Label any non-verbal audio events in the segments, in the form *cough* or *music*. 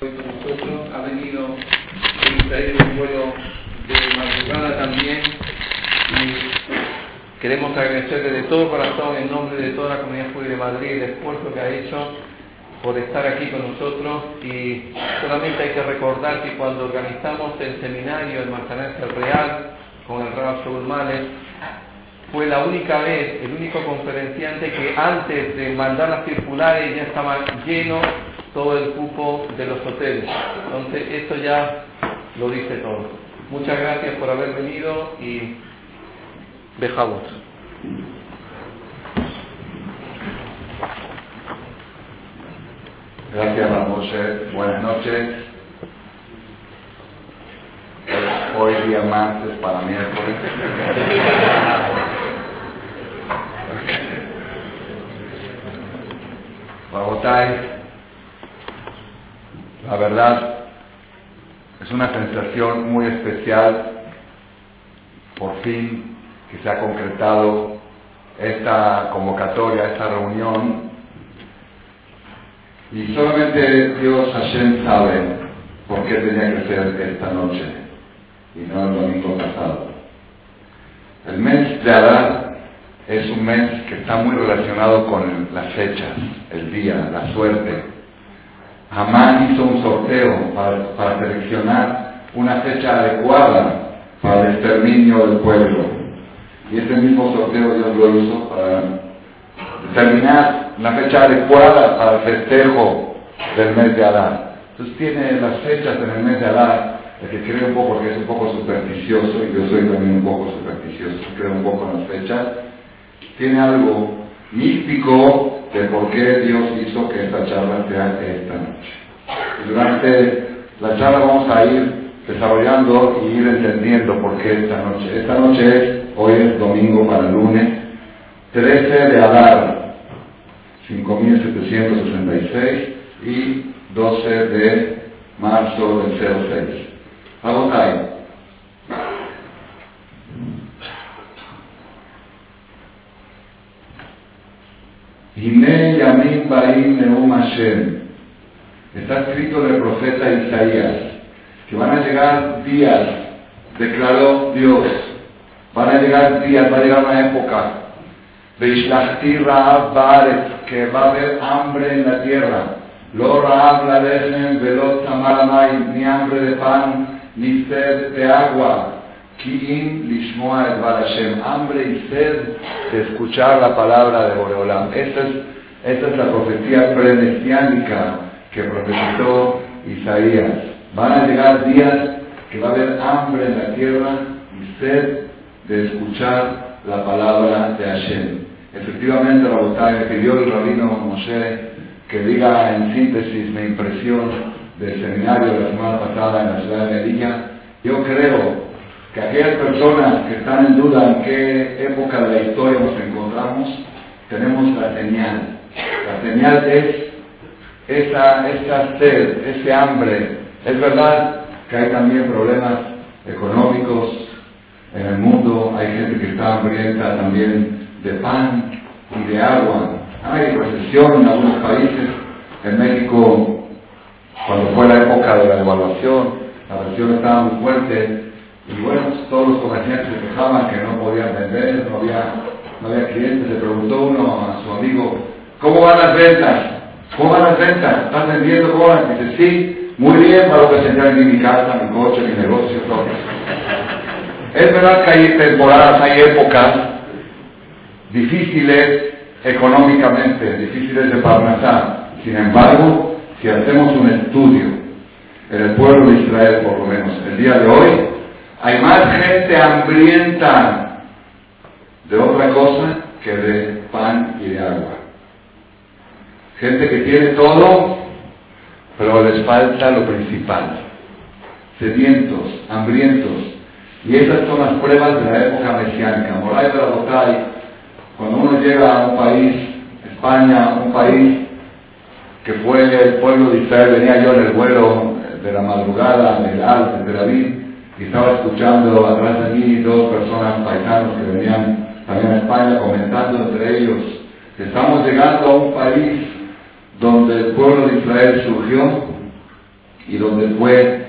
con nosotros, ha venido a traer un vuelo de madrugada también. Y queremos agradecerle de todo corazón en nombre de toda la comunidad judía de Madrid el esfuerzo que ha hecho por estar aquí con nosotros. Y solamente hay que recordar que cuando organizamos el seminario en Manzanares el Real con el Rab Shaul fue la única vez, el único conferenciante que antes de mandar las circulares ya estaba lleno todo el cupo de los hoteles. Entonces, esto ya lo dice todo. Muchas gracias por haber venido y dejamos. Gracias, Ramoshe. Buenas noches. Hoy día martes para miércoles. *laughs* Babotay, la verdad es una sensación muy especial, por fin, que se ha concretado esta convocatoria, esta reunión, y solamente Dios Hashem sabe por qué tenía que ser esta noche y no el domingo pasado. El mes de Adar es un mes que está muy relacionado con las fechas, el día, la suerte. Hamán hizo un sorteo para, seleccionar una fecha adecuada para el exterminio del pueblo. Y ese mismo sorteo Dios lo hizo para determinar una fecha adecuada para el festejo del mes de Adar. Entonces tiene las fechas en el mes de Adar, el que cree un poco porque es un poco supersticioso, y yo soy también un poco supersticioso, creo un poco en las fechas, tiene algo místico de por qué Dios hizo que esta charla sea esta noche. Y durante la charla vamos a ir desarrollando y ir entendiendo por qué esta noche. Esta noche es, hoy es domingo para lunes, 13 de Adar, 5766 y 12 de marzo del 06. Vamos ahí. Hine Yamim Baim Neum Hashem. Está escrito en el profeta Isaías que van a llegar días, declaró Dios, van a llegar días, va a llegar una época Veishlachti Raab Baaret, que va a haber hambre en la tierra. Lo Raab la Lechem Velot Tamaramay, ni hambre de pan, ni sed de agua. Ki'im Lishmoa et Hashem, hambre y sed de escuchar la palabra de Boreolam. Esta es, la profecía premesiánica que profetizó Isaías. Van a llegar días que va a haber hambre en la tierra y sed de escuchar la palabra de Hashem. Efectivamente, la me pidió el rabino Moshe que diga en síntesis mi impresión del seminario de la semana pasada en la ciudad de Medina. Yo creo que aquellas personas que están en duda en qué época de la historia nos encontramos, tenemos la señal. La señal es esa, esa sed, ese hambre. Es verdad que hay también problemas económicos en el mundo, hay gente que está hambrienta también de pan y de agua. Hay recesión en algunos países. En México, cuando fue la época de la devaluación, la recesión estaba muy fuerte y bueno, todos los comerciantes se quejaban que no podían vender, no había, no había clientes. Le preguntó uno a su amigo, ¿cómo van las ventas? ¿Cómo van las ventas? ¿Estás vendiendo? ¿Cómo van? Dice, sí, muy bien para lo que mi casa, mi coche, mi negocio, todo. Es verdad que hay temporadas, hay épocas difíciles económicamente, difíciles de parnasar. Sin embargo, si hacemos un estudio en el pueblo de Israel, por lo menos el día de hoy, hay más gente hambrienta de otra cosa que de pan y de agua. Gente que tiene todo, pero les falta lo principal. Sedientos, hambrientos. Y esas son las pruebas de la época mesiánica. Moray Botay, cuando uno llega a un país, España, un país que fue el pueblo de Israel, venía yo en el vuelo de la madrugada, en el Alto, de David, estaba escuchando atrás de mí dos personas paisanos que venían también a España comentando entre ellos estamos llegando a un país donde el pueblo de Israel surgió y donde fue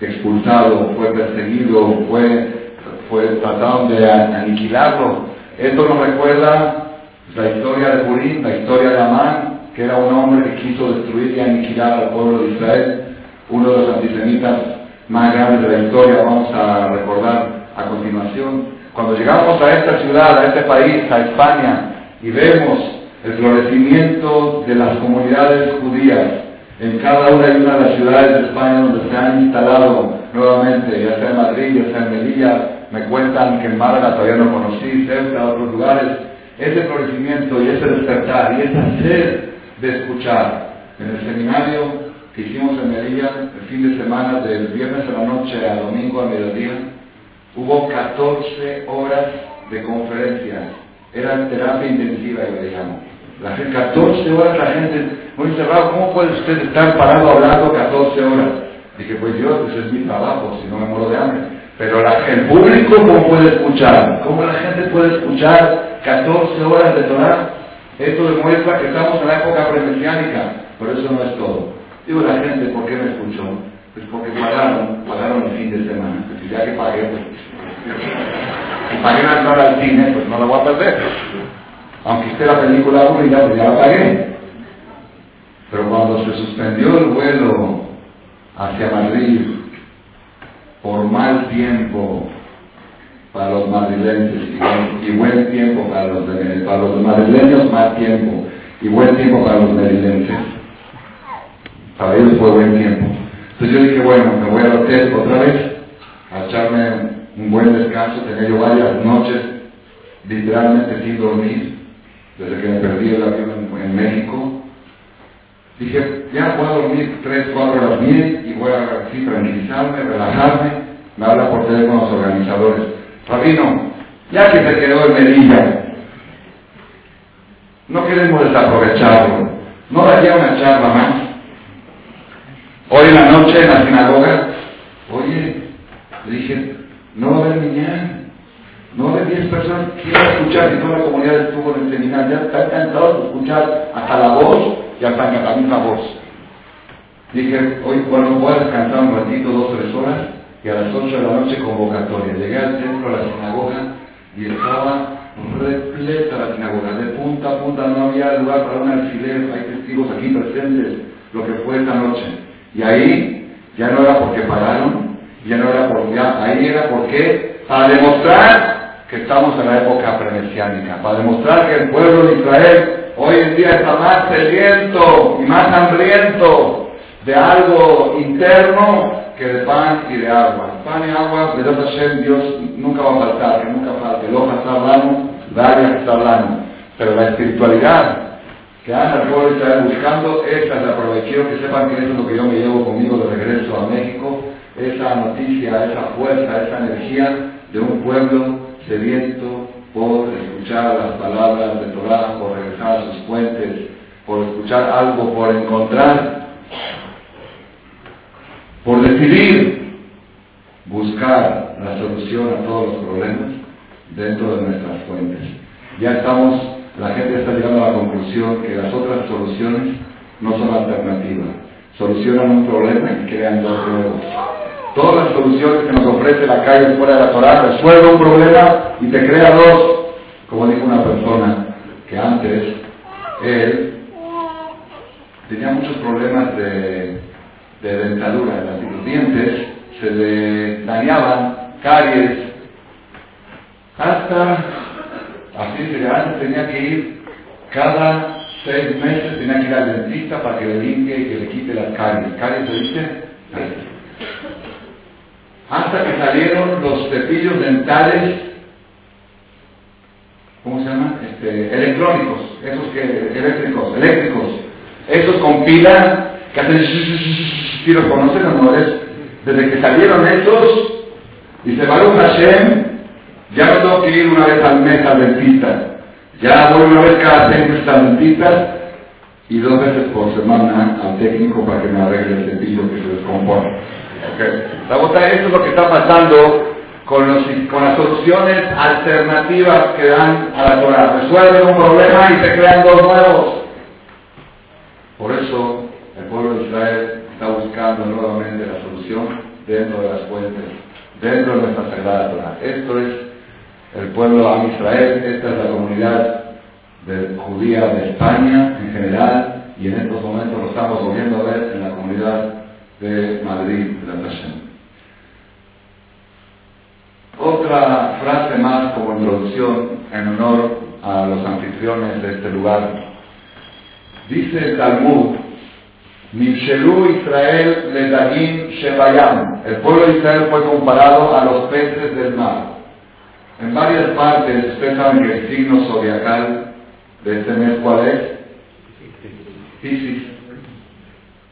expulsado, fue perseguido, fue, trataron de aniquilarlo. Esto nos recuerda la historia de Purim, la historia de Amán, que era un hombre que quiso destruir y aniquilar al pueblo de Israel, uno de los antisemitas más grandes de la historia, vamos a recordar a continuación. Cuando llegamos a esta ciudad, a este país, a España, y vemos el florecimiento de las comunidades judías en cada una y una de las ciudades de España donde se han instalado nuevamente, ya sea en Madrid, ya sea en Melilla, me cuentan que en Málaga todavía no conocí, cerca otros lugares, ese florecimiento y ese despertar y esa sed de escuchar. En el seminario hicimos en Melilla el fin de semana, del viernes a la noche a domingo a mediodía, hubo 14 horas de conferencias. Era terapia intensiva, yo le llamo. La 14 horas la gente, muy cerrado, ¿cómo puede usted estar parado hablando 14 horas? Dije, pues yo, pues es mi trabajo, si no me muero de hambre. Pero la, el público, ¿cómo puede escuchar? ¿Cómo la gente puede escuchar 14 horas de Torah? Esto demuestra que estamos en la época premesiánica, pero eso no es todo. Digo la gente, ¿por qué me escuchó? Pues porque pagaron, pagaron el fin de semana. Pues ya que pagué, pues, si pagué una entrada al cine, pues no la voy a perder. Aunque esté la película aburrida, pues ya la pagué. Pero cuando se suspendió el vuelo hacia Madrid por mal tiempo para los madrileños y buen, tiempo para los, para los madrileños, mal tiempo y buen tiempo para los madrileños. Para ellos fue buen tiempo. Entonces yo dije, bueno, me voy al hotel otra vez a echarme un buen descanso. Tenía yo varias noches literalmente sin dormir desde que me perdí el avión en, México. Dije, ya voy a dormir tres, cuatro horas bien y voy a tranquilizarme, relajarme. Me habla por teléfono los organizadores. Rabino, ya que se quedó en Melilla, no queremos desaprovecharlo. ¿No daría una charla más? Hoy en la noche en la sinagoga, oye, le dije, no a haber niña, no a haber 10 personas que quieran escuchar, y toda la comunidad estuvo en el seminario, ya está encantado de escuchar hasta la voz y hasta la misma voz. Dije, hoy, bueno, voy a descansar un ratito, dos, tres horas, y a las 8 de la noche convocatoria. Llegué al centro de la sinagoga y estaba repleta la sinagoga, de punta a punta, no había lugar para un alfiler, hay testigos aquí presentes, lo que fue esta noche. Y ahí ya no era porque pagaron, ya no era porque, ahí era porque, para demostrar que estamos en la época premesiánica, para demostrar que el pueblo de Israel hoy en día está más sediento y más hambriento de algo interno que de pan y de agua. Pan y agua, de Hashem, Dios nunca va a faltar, que nunca falte. Loja está hablando, Daria está hablando. Pero la espiritualidad que anda el pueblo de Israel buscando, esa la aproveché, que sepan que eso es lo que yo me llevo conmigo de regreso a México, esa noticia, esa fuerza, esa energía de un pueblo sediento por escuchar las palabras de Torah, por regresar a sus fuentes, por escuchar algo, por encontrar por decidir buscar la solución a todos los problemas dentro de nuestras fuentes. Ya estamos, la gente está llegando a la conclusión que las otras soluciones no son alternativas. Solucionan un problema y crean dos nuevos. Todas las soluciones que nos ofrece la calle fuera de la Torah resuelven un problema y te crea dos. Como dijo una persona que antes él tenía muchos problemas de de dentadura, los dientes se le dañaban, caries, hasta, así se antes tenía que ir cada seis meses, tenía que ir al dentista para que le limpie y que le quite las caries. ¿Caries se dice? Hasta que salieron los cepillos dentales, ¿cómo se llaman? Este, electrónicos, esos que, eléctricos, eléctricos, esos con pila que hacen si los conocen o desde que salieron estos, dice Baruch Hashem, ya no tengo que ir una vez al mes al dentista, ya voy una vez cada seis meses al y dos veces por semana al técnico para que me arregle el cepillo que se descompone. Okay. Esto es lo que está pasando con, las soluciones alternativas que dan a la Torah. Resuelven un problema y se crean dos nuevos. Por eso el pueblo de Israel está buscando buscando nuevamente la solución dentro de las fuentes, dentro de nuestra sagrada Torah. Esto es el pueblo de Israel, esta es la comunidad judía de España en general y en estos momentos lo estamos volviendo a ver en la comunidad de Madrid, de la Tashem. Otra frase más como introducción en honor a los anfitriones de este lugar. Dice el Talmud, Israel le Shebayam. El pueblo de Israel fue comparado a los peces del mar. En varias partes, ustedes saben que el signo zodiacal de este mes, ¿cuál es? Piscis.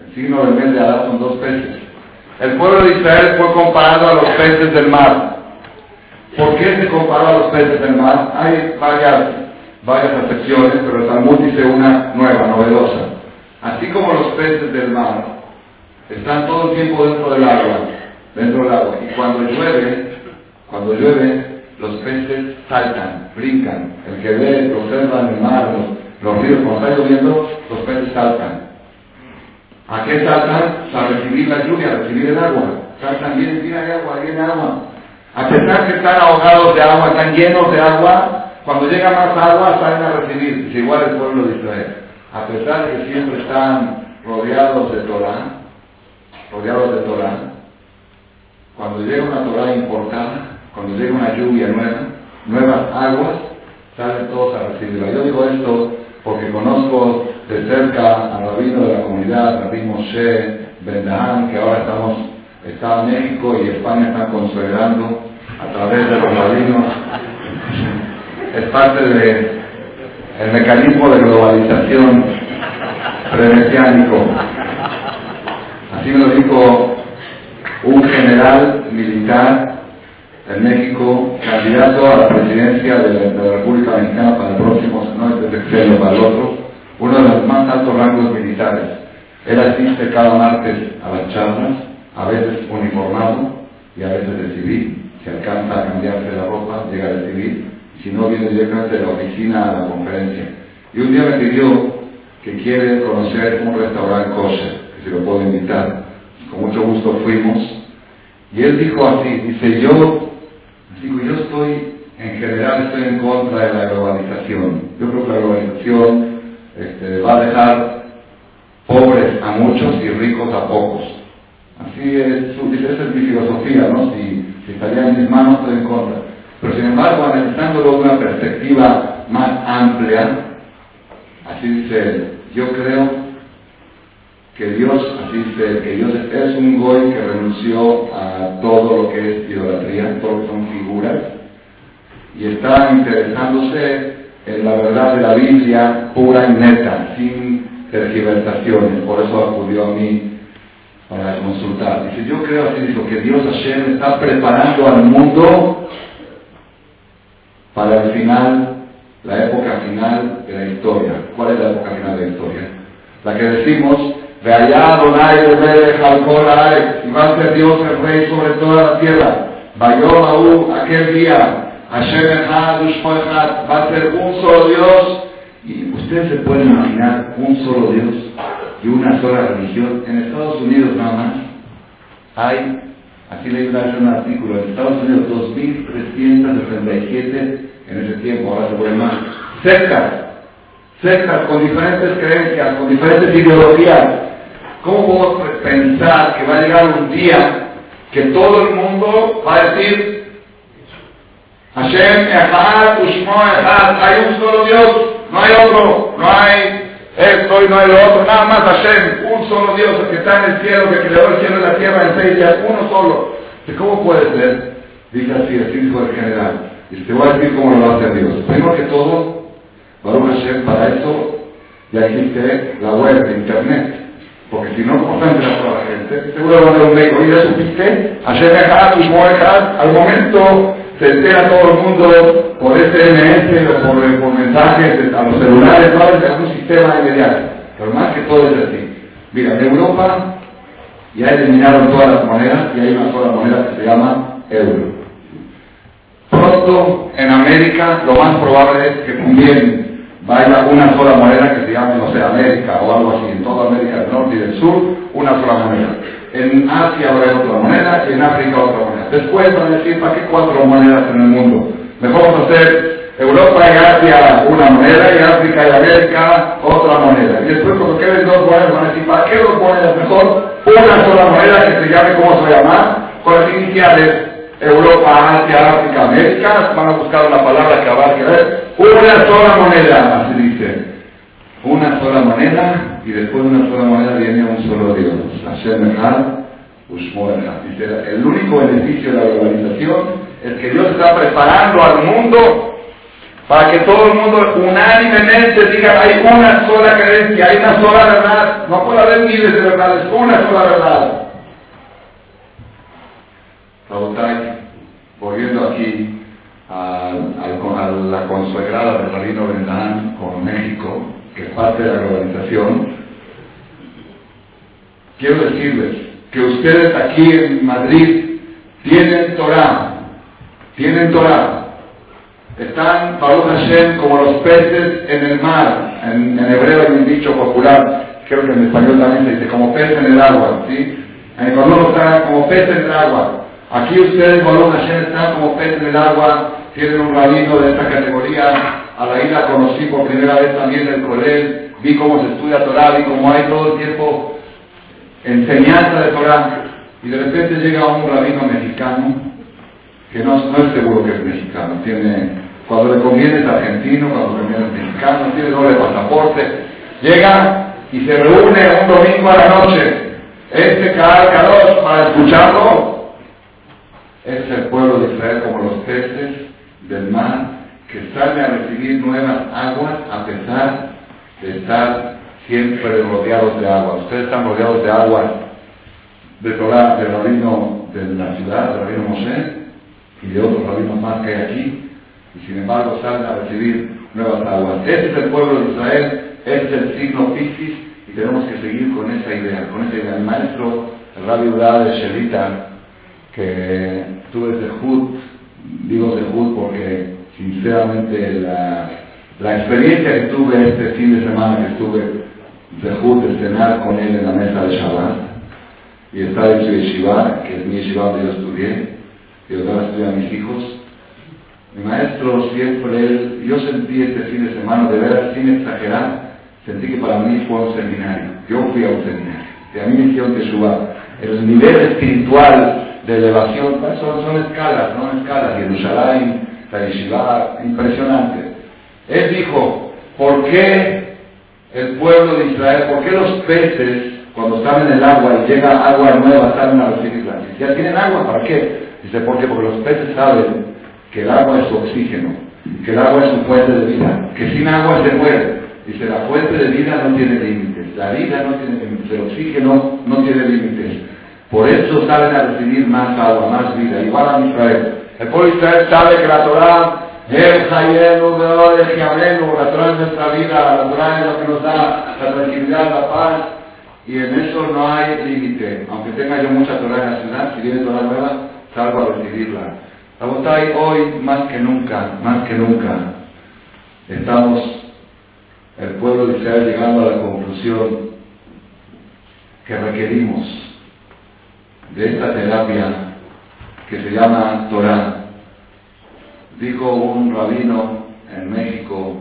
El signo del mes de Adán son dos peces. El pueblo de Israel fue comparado a los peces del mar. ¿Por qué se comparó a los peces del mar? Hay varias, varias acepciones, pero el Talmud dice una nueva, novedosa. Así como los peces del mar están todo el tiempo dentro del agua, dentro del agua, y cuando llueve, cuando llueve, los peces saltan, brincan. El que ve, observa el mar, los, ríos, cuando está lloviendo, los peces saltan. ¿A qué saltan? A recibir la lluvia, a recibir el agua. Saltan, viene hay agua, viene agua. A pesar que están ahogados de agua, están llenos de agua, cuando llega más agua salen a recibir. Es igual el pueblo de Israel. A pesar de que siempre están rodeados de Torah, rodeados de Torah, cuando llega una Torah importada, cuando llega una lluvia nueva, nuevas aguas, salen todos a recibirla. Yo digo esto porque conozco de cerca al rabino de la comunidad, Rabbi Moshe Bendahan, que ahora estamos, está en México y España están consolidando a través de los rabinos. Es parte del el mecanismo de globalización premesiánico. Así me lo dijo un general militar en México, candidato a la presidencia de la, República Mexicana para el próximo, no este sexenio, para el otro, uno de los más altos rangos militares. Él asiste cada martes a las charlas, a veces uniformado y a veces de civil. Si alcanza a cambiarse la ropa, llega de civil, si no, viene directamente de la oficina a la conferencia. Y un día me pidió que quiere conocer un restaurante kosher, que si lo puedo invitar. Con mucho gusto fuimos. Y él dijo así, dice, yo Digo, yo estoy, en general estoy en contra de la globalización. Yo creo que la globalización este, va a dejar pobres a muchos y ricos a pocos. Así es, esa es mi filosofía, ¿no? Si, si estaría en mis manos, estoy en contra. Pero sin embargo, analizándolo de una perspectiva más amplia, así dice, yo creo que Dios, así dice, que Dios es un goy que renunció a todo lo que es idolatría, todo lo que son figuras, y está interesándose en la verdad de la Biblia pura y neta, sin tergiversaciones, por eso acudió a mí para consultar. Dice, yo creo así, dijo, que Dios Hashem está preparando al mundo para el final, la época final de la historia. ¿Cuál es la época final de la historia? La que decimos Adonai de Jalcol y va a ser Dios el rey sobre toda la tierra. Vayó aún aquel día, Hashem Echad, va a ser un solo Dios. Y ustedes se pueden imaginar un solo Dios y una sola religión. En Estados Unidos nada más hay, así leí un artículo, en Estados Unidos 2.367 en ese tiempo, ahora se puede más, sectas, sectas con diferentes creencias, con diferentes ideologías, ¿Cómo podemos pensar que va a llegar un día que todo el mundo va a decir Hashem Echad, Ushmo Echad, hay un solo Dios, no hay otro, no hay esto y no hay lo otro, nada más Hashem, un solo Dios, el que está en el cielo, que creó el cielo y la tierra en seis días, uno solo. ¿Cómo puede ser? Dice así, así dijo el general. Y te voy a decir cómo lo hace Dios. Primero que todo, Hashem, para eso ya existe la web, internet. Porque si no concentra a toda la gente, seguro va a haber un médico, y ya supiste, ayer dejar al momento se entera todo el mundo por SMS o por, mensajes a los celulares, no es un sistema inmediato. Pero más que todo es así. Mira, en Europa ya eliminaron todas las monedas y hay una sola moneda que se llama euro. Pronto en América lo más probable es que también vaya una sola moneda que se llame, no sé, América o algo así, en toda América del Norte y del Sur, una sola moneda. En Asia habrá otra moneda y en África otra moneda. Después van a decir, ¿para qué cuatro monedas en el mundo? Mejor vamos a hacer Europa y Asia una moneda y África y América otra moneda. Y después cuando queden dos monedas van a decir, ¿para qué dos monedas? Mejor una sola moneda que se llame, ¿cómo se llama? Con las iniciales Europa, Asia, África, América, van a buscar una palabra que abarque, una sola moneda, así dice. Una sola moneda y después de una sola moneda viene un solo Dios. Hashem Echad, el único beneficio de la globalización es que Dios está preparando al mundo para que todo el mundo unánimemente diga hay una sola creencia, hay una sola verdad, no puede haber miles de verdades, una sola verdad. Volviendo aquí a, la consagrada de Rabino Bendán con México, que es parte de la globalización, quiero decirles que ustedes aquí en Madrid tienen Torah, tienen Torah, están, Baruch Hashem, como los peces en el mar. En, hebreo hay un dicho popular, creo que en español también se dice, como pez en el agua. ¿sí? En Ecuador están como pez en el agua. Aquí ustedes, Baruch Hashem, están como pez en el agua. Tienen un rabino de esta categoría. A la isla conocí por primera vez también el Colel. Vi cómo se estudia Torah, vi cómo hay todo el tiempo enseñanza de Torah. Y de repente llega un rabino mexicano, que no, no es seguro que es mexicano, tiene cuando le conviene es argentino, cuando le conviene es mexicano, tiene doble pasaporte. Llega y se reúne un domingo a la noche. Este cada para escucharlo es el pueblo de Israel como los peces del mar que sale a recibir nuevas aguas a pesar de estar siempre rodeados de agua. Ustedes están rodeados de agua de Torah, del rabino de la ciudad, del rabino Moshe y de otros rabinos más que hay aquí y sin embargo salen a recibir nuevas aguas. Ese es el pueblo de Israel, ese es el signo Piscis y tenemos que seguir con esa idea, con esa idea. El maestro, el rabbi de Shelita, que tuve Jud, digo Jud porque sinceramente la, la, experiencia que tuve este fin de semana que estuve Jud, de cenar con él en la mesa de Shabbat y estar en su yeshiva, que es mi yeshiva donde yo estudié, y donde estudié a mis hijos, mi maestro siempre, él, yo sentí este fin de semana, de veras, sin exagerar, sentí que para mí fue un seminario. Yo fui a un seminario. Y a mí me hicieron suba. El nivel espiritual de elevación, son, son escalas, ¿no? Escalas. Jerusalén, la Yeshiva, impresionante. Él dijo, ¿por qué el pueblo de Israel, por qué los peces, cuando están en el agua y llega agua nueva, salen a recibirla? Ya tienen agua, ¿para qué? Dice, ¿por qué? Porque los peces saben que el agua es su oxígeno, que el agua es su fuente de vida, que sin agua se muere. Dice, la fuente de vida no tiene límites, la vida no tiene límites, el oxígeno no tiene límites. Por eso salen a recibir más agua, más vida, igual a Israel. El pueblo de Israel sabe que la Torah es la Torah es nuestra vida, la Torah es lo que nos da la tranquilidad, la paz, y en eso no hay límite. Aunque tenga yo mucha Torah en la ciudad, si viene Torah nueva, salgo a recibirla. Abotay, hoy más que nunca, más que nunca, estamos, el pueblo de Israel, llegando a la conclusión que requerimos de esta terapia que se llama Torah. Dijo un rabino en México,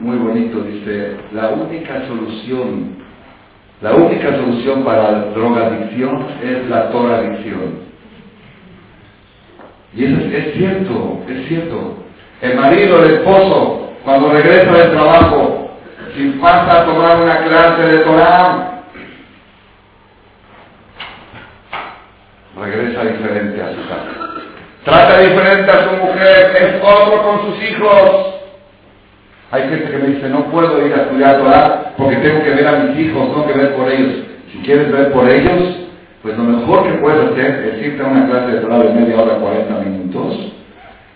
muy bonito, dice, la única solución, la única solución para la drogadicción es la Torah-adicción. Y eso es, cierto, es cierto. El marido, el esposo, cuando regresa del trabajo, si pasa a tomar una clase de Torah, regresa diferente a su casa. Trata diferente a su mujer, es otro con sus hijos. Hay gente que me dice, no puedo ir a estudiar Torah porque tengo que ver a mis hijos, tengo que ver por ellos. Si quieres ver por ellos, pues lo mejor que puedes hacer es irte a una clase de Torah de media hora, 40 minutos.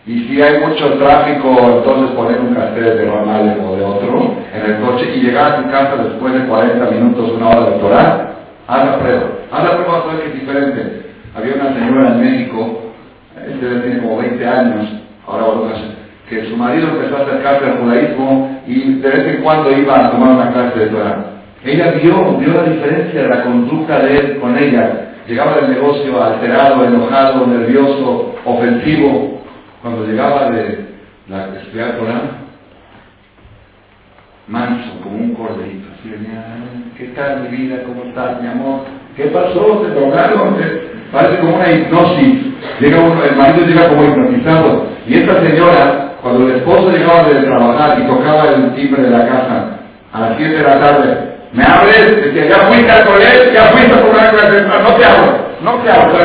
Y si hay mucho tráfico, entonces poner un cassette de ramal o de otro en el coche y llegar a tu casa después de 40 minutos, una hora de Torah, haz la prueba. Haz la prueba, que es diferente. Había una señora en México, este tiene como 20 años, ahora que su marido empezó a acercarse al judaísmo y de vez en cuando iba a tomar una clase de Torah. Ella vio, vio la diferencia de la conducta de él con ella. Llegaba del negocio alterado, enojado, nervioso, ofensivo. Cuando llegaba de la estudiar Torah, manso, como un corderito. Así venía, ¿qué tal mi vida? ¿Cómo estás, mi amor? ¿Qué pasó? ¿Te tocaron? Parece como una hipnosis. Llega el marido llega como hipnotizado. Y esta señora, cuando el esposo llegaba de trabajar y tocaba el timbre de la casa a las 7 de la tarde, me hables, decía, ya fuiste al colegio, ya fuiste a tomar clase, no te hablo, no te hablo.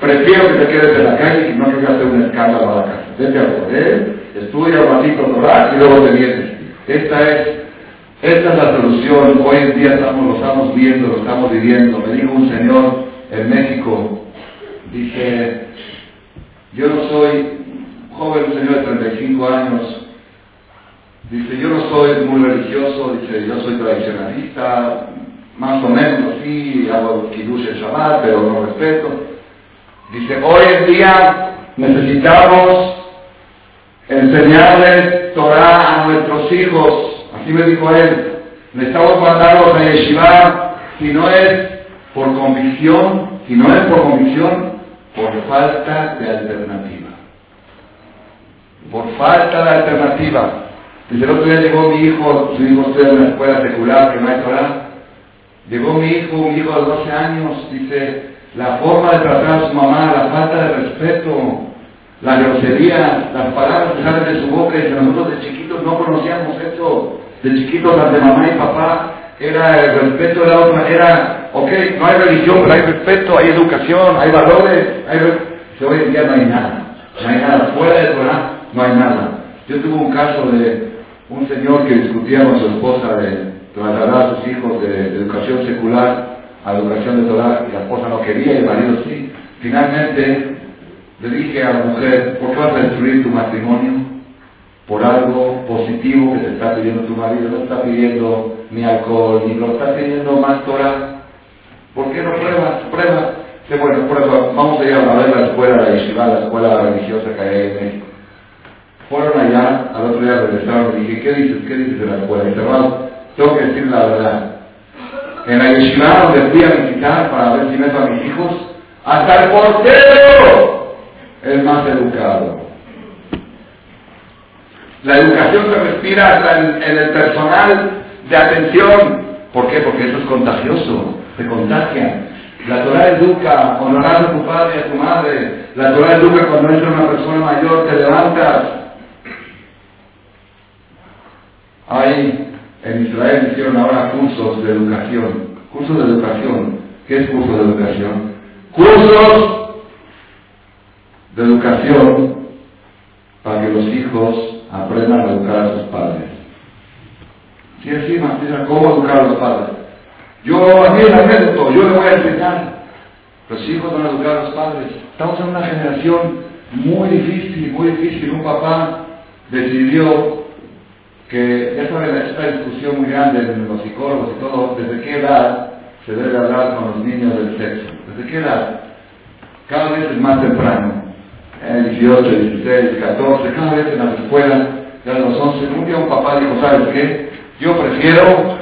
prefiero que te quedes en la calle y no que hacer un escándalo a la casa. Vete al colegio, estudia un ratito Torah y luego te vienes. Esta es, esta es la solución. Hoy en día estamos, lo estamos viendo, lo estamos viviendo. Me dijo un señor en México, dice, yo no soy joven, un señor de 35 años, Dice, yo no soy muy religioso, dice, yo soy tradicionalista, más o menos sí, hago kidush el Shabbat, pero no respeto. Dice, hoy en día necesitamos enseñarles Torah a nuestros hijos. Así me dijo él. Necesitamos mandarlos a Yeshiva, si no es por convicción, si no es por convicción, por falta de alternativa. Por falta de alternativa. Dice, el otro día llegó mi hijo, su hijo estudia en la escuela secular, que no hay Torah. Llegó mi hijo, un hijo de 12 años, dice, la forma de tratar a su mamá, la falta de respeto, la grosería, las palabras que salen de su boca, y nosotros de chiquitos no conocíamos eso. De chiquitos las de mamá y papá era el respeto de la otra, era, ok, no hay religión, pero hay respeto, hay educación, hay valores, hay... Hoy en día no hay nada, no hay nada, fuera de Torah no hay nada. Yo tuve un caso de un señor que discutía con su esposa de trasladar a sus hijos de, educación secular a educación de Torah y la esposa no quería y el marido sí. Finalmente le dije a la mujer, ¿por qué vas a destruir tu matrimonio? Por algo positivo que te está pidiendo tu marido, no está pidiendo ni alcohol, ni lo está pidiendo más Torah. ¿Por qué no pruebas? Prueba. bueno, prueba. Vamos a ir a ver la escuela, la yeshiva, la escuela religiosa que hay en México. Fueron allá, al otro día regresaron y dije, ¿qué dices? ¿Qué dices de la escuela? Y hermano, tengo que decir la verdad. En la yeshiva donde fui a visitar para ver si meto a mis hijos, hasta el portero es más educado. La educación se respira en, el personal de atención. ¿Por qué? Porque eso es contagioso, se contagia. La Torah educa, honorar a tu padre y a tu madre. La Torah educa cuando eres una persona mayor, te levantas, Hay, en Israel hicieron ahora cursos de educación. Cursos de educación. ¿Qué es curso de educación? Cursos de educación para que los hijos aprendan a educar a sus padres. Si es así, ¿cómo educar a los padres? Yo, a mí es anécdota, yo le voy a enseñar. Los hijos van a educar a los padres. Estamos en una generación muy difícil, muy difícil. Un papá decidió que ya saben esta discusión muy grande entre los psicólogos y todo, desde qué edad se debe hablar con los niños del sexo, desde qué edad, cada vez es más temprano, en 18, 16, 14, cada vez en las escuelas, ya a los 11, un día un papá dijo, ¿sabes qué? Yo prefiero,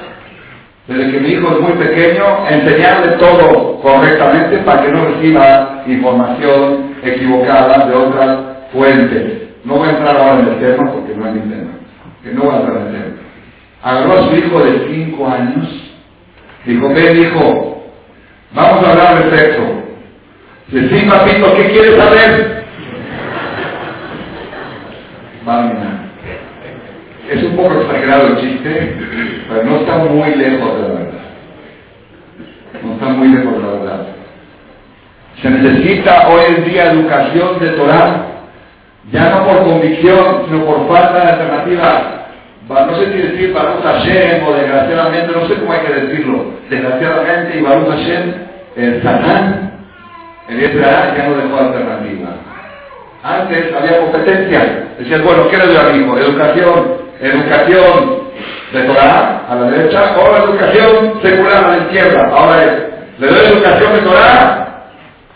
desde que mi hijo es muy pequeño, enseñarle todo correctamente para que no reciba información equivocada de otras fuentes. No voy a entrar ahora en el tema porque no es mi tema que no va a hacer. Agarró a su hijo de cinco años, dijo, ven hijo, vamos a hablar de sexo. Dice, sí, papito, ¿qué quieres saber? Vamos, es un poco exagerado el chiste, pero no está muy lejos de la verdad. No está muy lejos de la verdad. Se necesita hoy en día educación de Torah, ya no por convicción, sino por falta de alternativa no sé si decir Baruch Hashem o desgraciadamente, no sé cómo hay que decirlo, desgraciadamente y Baruch Hashem, el Satán, el Israel ya no dejó alternativa. Antes había competencia, decías, bueno, ¿qué le doy a? Educación, educación de Torah a la derecha o educación secular a la izquierda. Ahora es, ¿le doy educación de Torah?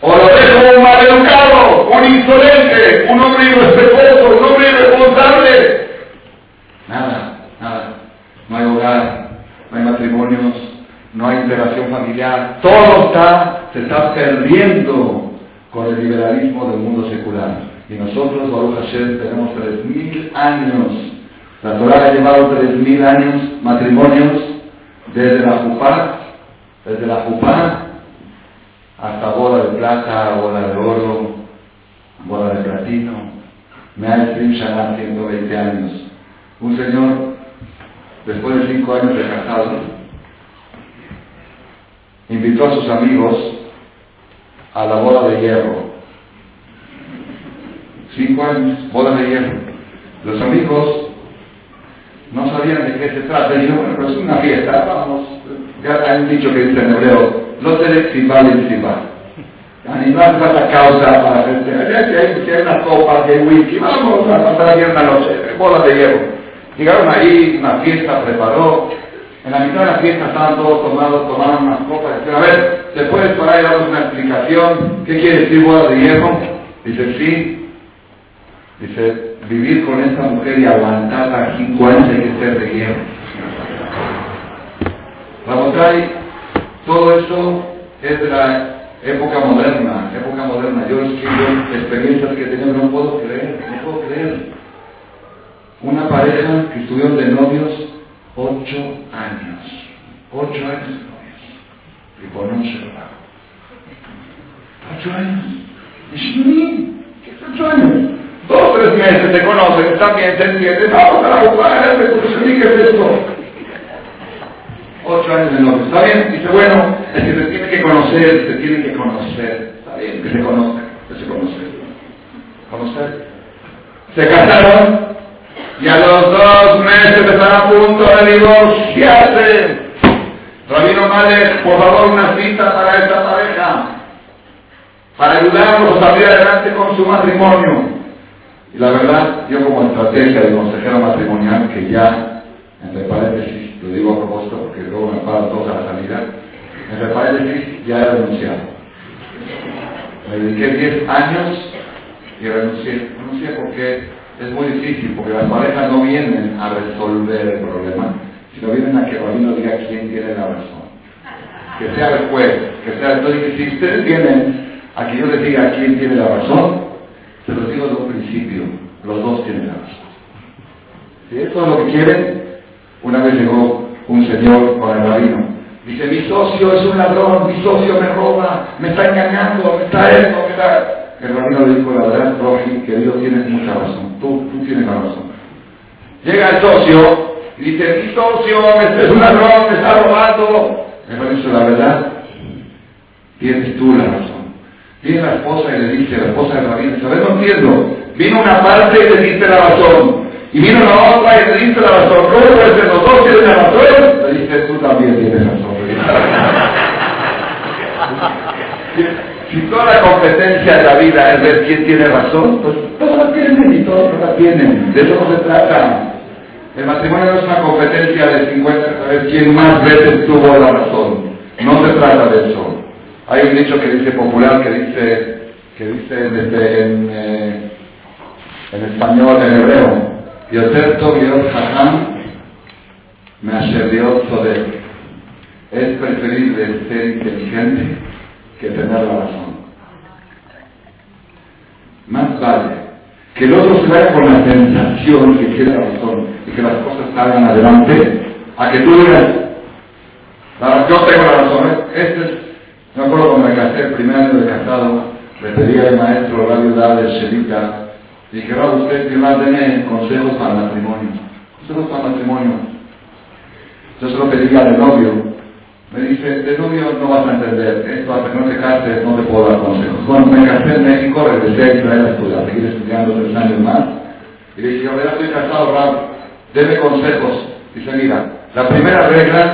O lo dejo un mal educado, un insolente, un hombre irrespetuoso, un hombre irresponsable. Nada, nada. hogar, no hay matrimonios, no hay integración familiar, todo está, se está perdiendo con el liberalismo del mundo secular. Y nosotros, Baruch Hashem, tenemos 3.000 años. La Torah ha llevado 3.000 años matrimonios desde la Jupá, desde la Jupá hasta boda de plata, boda de oro, boda de platino. Me ha escrito 120 años. Un señor, después de 5 años de casado, invitó a sus amigos a la boda de hierro. Cinco años, boda de hierro. Los amigos no sabían de qué se trata. Y bueno, pues es una fiesta, vamos. Ya hay un dicho que dice en hebreo, no te no hace falta causa para festejar. Si hay, si hay una copa, que hay whisky, vamos a pasar bien una noche, boda de hierro. Llegaron ahí, una fiesta, preparó. En la mitad de la fiesta estaban todos tomados, tomaron unas copas. a ver, ¿te puedes parar y darnos una explicación? ¿Qué quiere decir boda de hierro? Dice, sí. Dice, vivir con esta mujer y aguantarla años hay que ser de hierro. Vamos todo eso es de la época moderna, época moderna. Yo escribo experiencias que tengo, no puedo creer, no puedo creer. Una pareja que estuvieron de novios ocho años, ocho años de novios, y con un celular. Ocho años. Y ¿qué es ocho años? Dos tres meses te conocen, están bien, te entienden, vamos a jugar, ¿qué es esto? Ocho años de novio. ¿Está bien? Dice, bueno, es que se tiene que conocer, se tiene que conocer. Está bien, que se conozca, que se conoce. Conocer. Se casaron y a los dos meses están a punto de divorciarse. Rabino Madre, por favor, una cita para esta pareja, para ayudarlos a salir adelante con su matrimonio. Y la verdad, yo como estrategia de consejero matrimonial, que ya, entre paréntesis, lo digo a propósito porque luego me pagan todos a la salida, entre paréntesis, ya he renunciado. Me dediqué 10 años y renuncié. Renuncié porque es muy difícil, porque las parejas no vienen a resolver el problema, sino vienen a que el diga quién tiene la razón. Que sea el juez, que sea el Si ustedes vienen a que yo les diga quién tiene la razón, se los digo desde un principio, los dos tienen razón. Si esto es lo que quieren, una vez llegó un señor con el rabino. Dice, mi socio es un ladrón, mi socio me roba, me está engañando, me está esto, me está... El rabino le dijo, la verdad, Roji, que Dios tiene mucha razón, tú, tú tienes la razón. Llega el socio y dice, mi socio es un ladrón, me está robando. El rabino dice, la verdad, tienes tú la razón. Viene la esposa y le dice, la esposa del rabino, dice, a ver, no entiendo, vino una parte y le dice la razón. Y vino la otra y le dice la razón. ¿Cómo puede ser? ¿Los dos tienen la razón? Le dice, tú también tienes razón. *laughs* si toda la competencia de la vida es ver quién tiene razón, pues todos la tienen y todos la tienen. De eso no se trata. El matrimonio no es una competencia de 50 a ver quién más veces tuvo la razón. No se trata de eso. Hay un dicho que dice popular, que dice, que dice desde en, eh, en español, en hebreo, Yoter Tov me Measher Sodek. Es preferible ser inteligente que tener la razón. Más vale que el otro se vaya con la sensación que tiene la razón y que las cosas salgan adelante, a que tú digas, ah, yo tengo la razón, este es me acuerdo cuando me casé, el primer año de casado, le pedí al maestro Radio Dade Shelita Dije, Raúl, usted va a tener consejos para el matrimonio. Consejos para matrimonio. Yo se lo pedí al novio. Me dice, de novio no vas a entender. Esto hasta que no te cases no te puedo dar consejos. Bueno, me casé en México, regresé a Israel a estudiar, seguir estudiando tres años más. Y le dije, yo estoy casado, Raúl, deme consejos. Dice, mira, la primera regla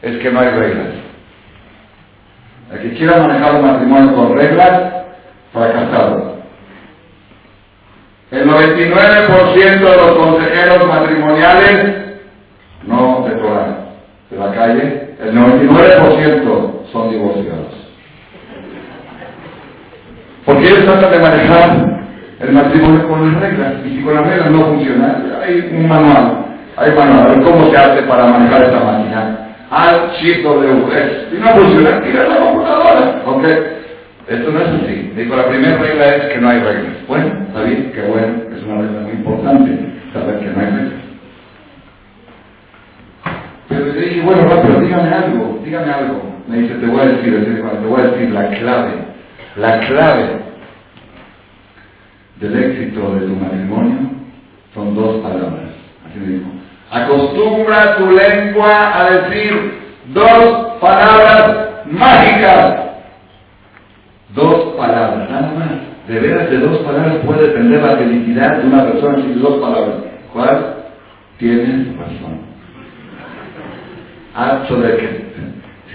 es que no hay reglas. El que quiera manejar un matrimonio con reglas, fracasado. El 99% de los consejeros matrimoniales no de de la calle, el 99% son divorciados. Porque ellos tratan de manejar el matrimonio con las reglas, y si con las reglas no funciona, hay un manual. Ay, bueno, a ver cómo se hace para manejar esta máquina. Al chip W. Si no funciona, tira la computadora. ¿Ok? Esto no es así. Digo, la primera regla es que no hay reglas. Bueno, está bien, qué bueno, es una regla muy importante saber que no hay reglas. Pero le dije, bueno, pero dígame algo, dígame algo. Me dice, te voy a decir, te voy a decir la clave, la clave del éxito de tu matrimonio son dos palabras. Así me dijo. Acostumbra tu lengua a decir dos palabras mágicas. Dos palabras, nada más. De veras, de dos palabras puede depender la felicidad de una persona sin dos palabras. ¿Cuál? Tienes razón. De que.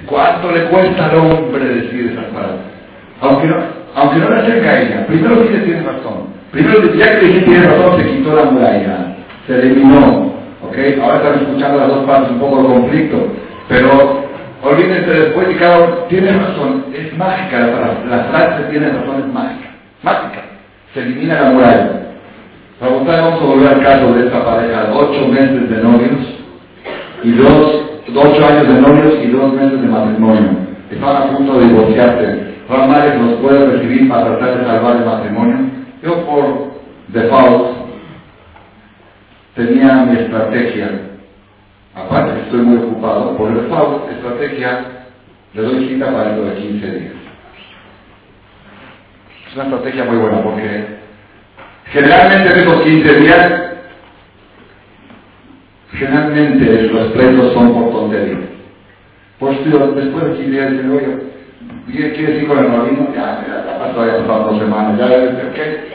¿Cuánto le cuesta al hombre decir esas palabras? Aunque no, aunque no le acerca ella. Primero dice tiene razón. Primero, ya que dije tiene razón, se quitó la muralla. Se eliminó. ¿Ok? Ahora están escuchando las dos partes un poco de conflicto. Pero olvídense después y cada tiene razón. Es mágica la, la frase tiene razón, es mágica. Mágica. Se elimina la muralla. Para vamos a volver al caso de esta pareja. Ocho meses de novios y dos ocho años de novios y dos meses de matrimonio. Estaban a punto de divorciarse. Ramales los puede recibir para tratar de salvar el matrimonio. Yo por default tenía mi estrategia. Aparte estoy muy ocupado, por default, estrategia, le doy cita para dentro de 15 días. Es una estrategia muy buena porque generalmente en esos 15 días Generalmente los pleitos son por tonterías. Por eso después de 15 días dicen, oye, ¿quieres ir con el rabino? Ya, ya, ya pasó, ya pasaron dos semanas, ya, ¿qué?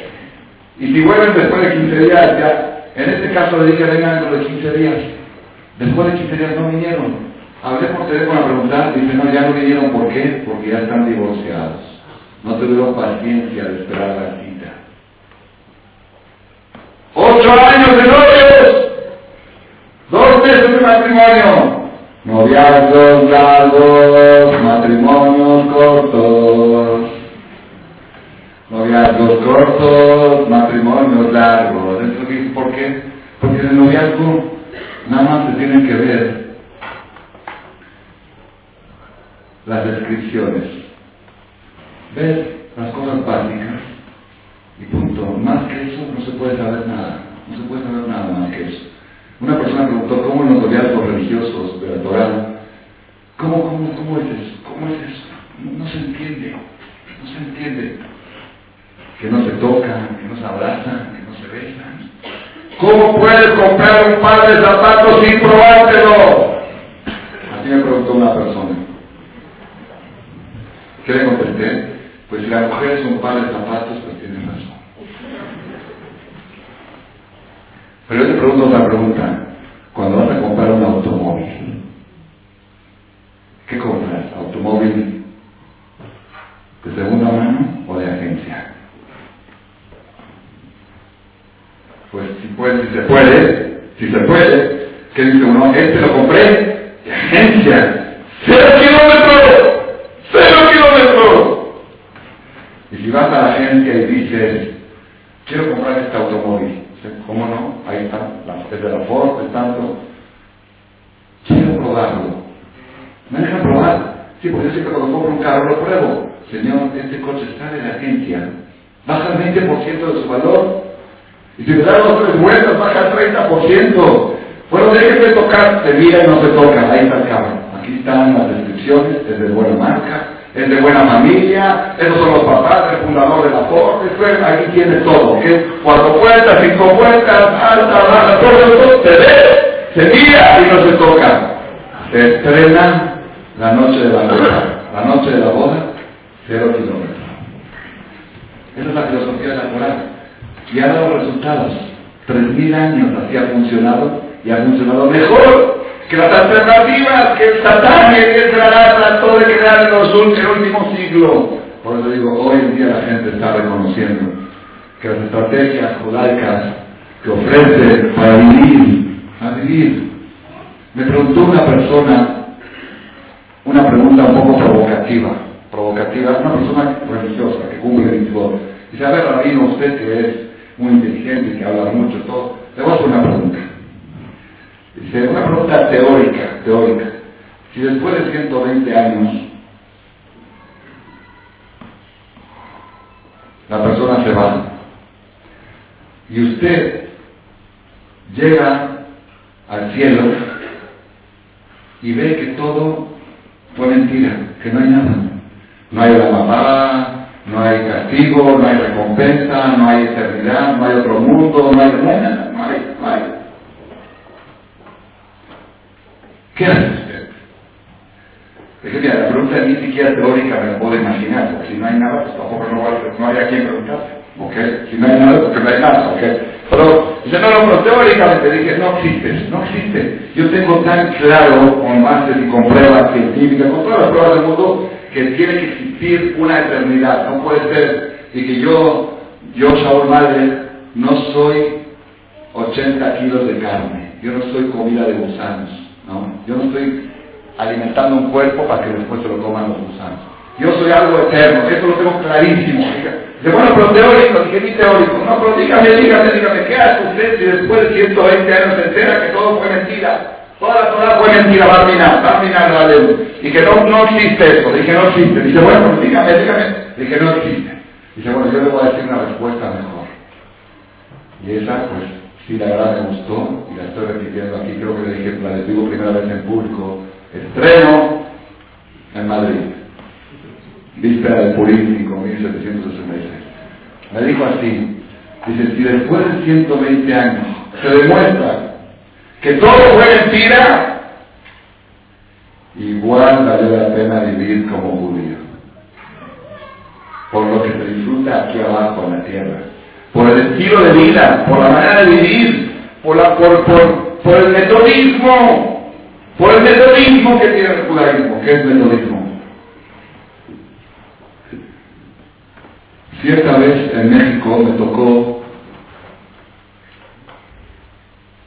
Y si vuelven después de 15 días, ya, en este caso le dije, vengan dentro de 15 días. Después de 15 días no vinieron. Hablé por teléfono a preguntar, dice, no, ya no vinieron, ¿por qué? Porque ya están divorciados. No tuvieron paciencia de esperar la cita. ¡Ocho años de novios! Dos meses de matrimonio. Noviazgos largos, matrimonios cortos. Noviazgos cortos, matrimonios largos. Porque en el noviazgo nada más se tienen que ver las descripciones. Ver las cosas básicas y punto. Más que eso no se puede saber nada. No se puede saber nada más que eso. Una persona preguntó cómo los noviazgos religiosos de la Torah, ¿cómo, cómo, cómo es eso? ¿Cómo es eso? No, se entiende, no se entiende. Que no se tocan, que no se abrazan, que no se besan. ¿Cómo puedes comprar un par de zapatos sin probártelo? Así me preguntó una persona. ¿Qué le contesté? Pues si la mujer es un par de zapatos, pues tiene razón. Pero yo te pregunto otra pregunta. Cuando vas a comprar un automóvil, ¿qué compras? ¿Automóvil de segunda mano o de agencia? Pues si, puede, si se puede, si se puede, ¿qué dice uno? Este lo compré de agencia. ¡Cero kilómetros! ¡Cero kilómetros! Y si vas a la agencia y dices, quiero comprar este automóvil, ¿Cómo no? Ahí está, es de la Ford, es tanto. Quiero probarlo. ¿Me dejan probar? Sí, porque yo siempre cuando compro un carro lo pruebo. Señor, este coche está de la agencia. Baja el 20% de su valor. Y si le dan dos tres vueltas, baja el 30%. Bueno, déjeme tocar, se mira y no se toca. Ahí está el carro. Aquí están las descripciones, es de buena marca, es de buena familia, esos son los papás, el fundador de la Ford, aquí tiene todo, ¿qué? Cuatro puertas, cinco puertas, alta, baja, todo eso, se ve, se mira y no se toca. Se estrena la noche de la boda, la noche de la boda, cero kilómetros. Esa es la filosofía de la moral. Y ha dado resultados. Tres mil años así ha funcionado y ha funcionado mejor que las alternativas que el Satán y el trató de crear en los últimos siglos. Por eso digo, hoy en día la gente está reconociendo que las estrategias judaicas que ofrece para vivir, a vivir. Me preguntó una persona una pregunta un poco provocativa, provocativa, una persona religiosa que cumple el. Dice, a ver, Rabino, usted que es muy inteligente y que habla mucho, todo, le voy a hacer una pregunta. Dice, una pregunta teórica, teórica. Si después de 120 años la persona se va y usted llega al cielo y ve que todo fue mentira, que no hay nada. No hay la mamá, no hay castigo, no hay recompensa, no hay eternidad, no hay otro mundo, no hay, nada, no hay, no hay. ¿Qué hace usted? Es que mira, la pregunta ni siquiera teórica me la puedo imaginar, porque si no hay nada, pues tampoco no, no hay a quien preguntarse. ¿ok? Si no hay nada, porque no hay nada, ¿ok? Pero dice, no, no, pero teóricamente dije, no existe, no existe. Yo tengo tan claro, con bases y con pruebas científicas, con todas las pruebas del mundo, que tiene que existir una eternidad. No puede ser, y que yo, yo, Saúl Madre, no soy 80 kilos de carne. Yo no soy comida de gusanos, ¿no? Yo no estoy alimentando un cuerpo para que después se lo coman los gusanos. Yo soy algo eterno, eso lo tengo clarísimo. Dice, bueno, pero teórico, dije ni teórico. No, pero dígame, dígame, dígame, ¿qué hace usted si después de 120 años se entera que todo fue mentira? Toda la Torah fue mentira, va a minar, va a minar la ley. Y que no, no existe eso. Dije, no existe. Dice, bueno, dígame, dígame. Dije, no existe. Dice, bueno, yo le voy a decir una respuesta mejor. Y esa, pues, sí, la verdad me gustó, y la estoy repitiendo aquí, creo que le dije, la digo primera vez en público, estreno en Madrid víspera del Purífico, 1766. Me dijo así, dice, si después de 120 años se demuestra que todo fue mentira, igual vale la pena vivir como judío. Por lo que se disfruta aquí abajo en la tierra. Por el estilo de vida, por la manera de vivir, por, la, por, por, por el metodismo, por el metodismo que tiene el judaísmo. ¿Qué es metodismo? Cierta vez en México me tocó,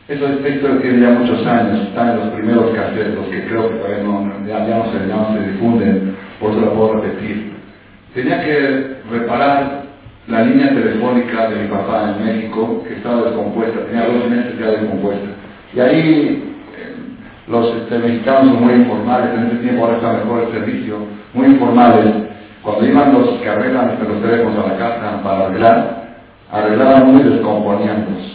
eso es tiene ya muchos años, están en los primeros casetos que creo que todavía no, ya, ya no se difunden, por eso lo puedo repetir. Tenía que reparar la línea telefónica de mi papá en México, que estaba descompuesta, tenía dos meses ya descompuesta. Y ahí eh, los este, mexicanos son muy informales, en ese tiempo ahora está mejor el servicio, muy informales cuando iban los que arreglan los teléfonos a la casa para arreglar, arreglaban uno y descomponían dos.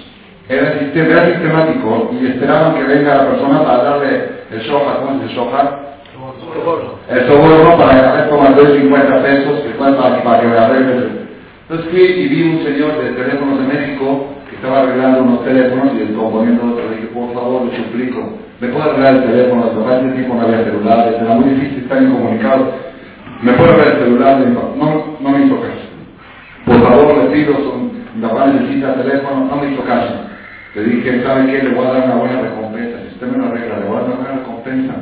Era, era sistemático y esperaban que venga la persona para darle el shoja, ¿cómo es el shoja? El soborno para agarrar como 50 pesos que fue para, para que me arregle. Entonces fui y vi un señor de teléfonos de México que estaba arreglando unos teléfonos y descomponiendo otros. Le dije, por favor, le suplico, ¿me puede arreglar el teléfono? Porque ese tiempo no había celulares, era muy difícil estar incomunicado me puede ver el celular, no, no me hizo caso. Por favor, le pido, mi papá necesita teléfono, no me hizo caso. Le dije, ¿sabe qué? Le voy a dar una buena recompensa. Si usted me lo arregla, le voy a dar una buena recompensa.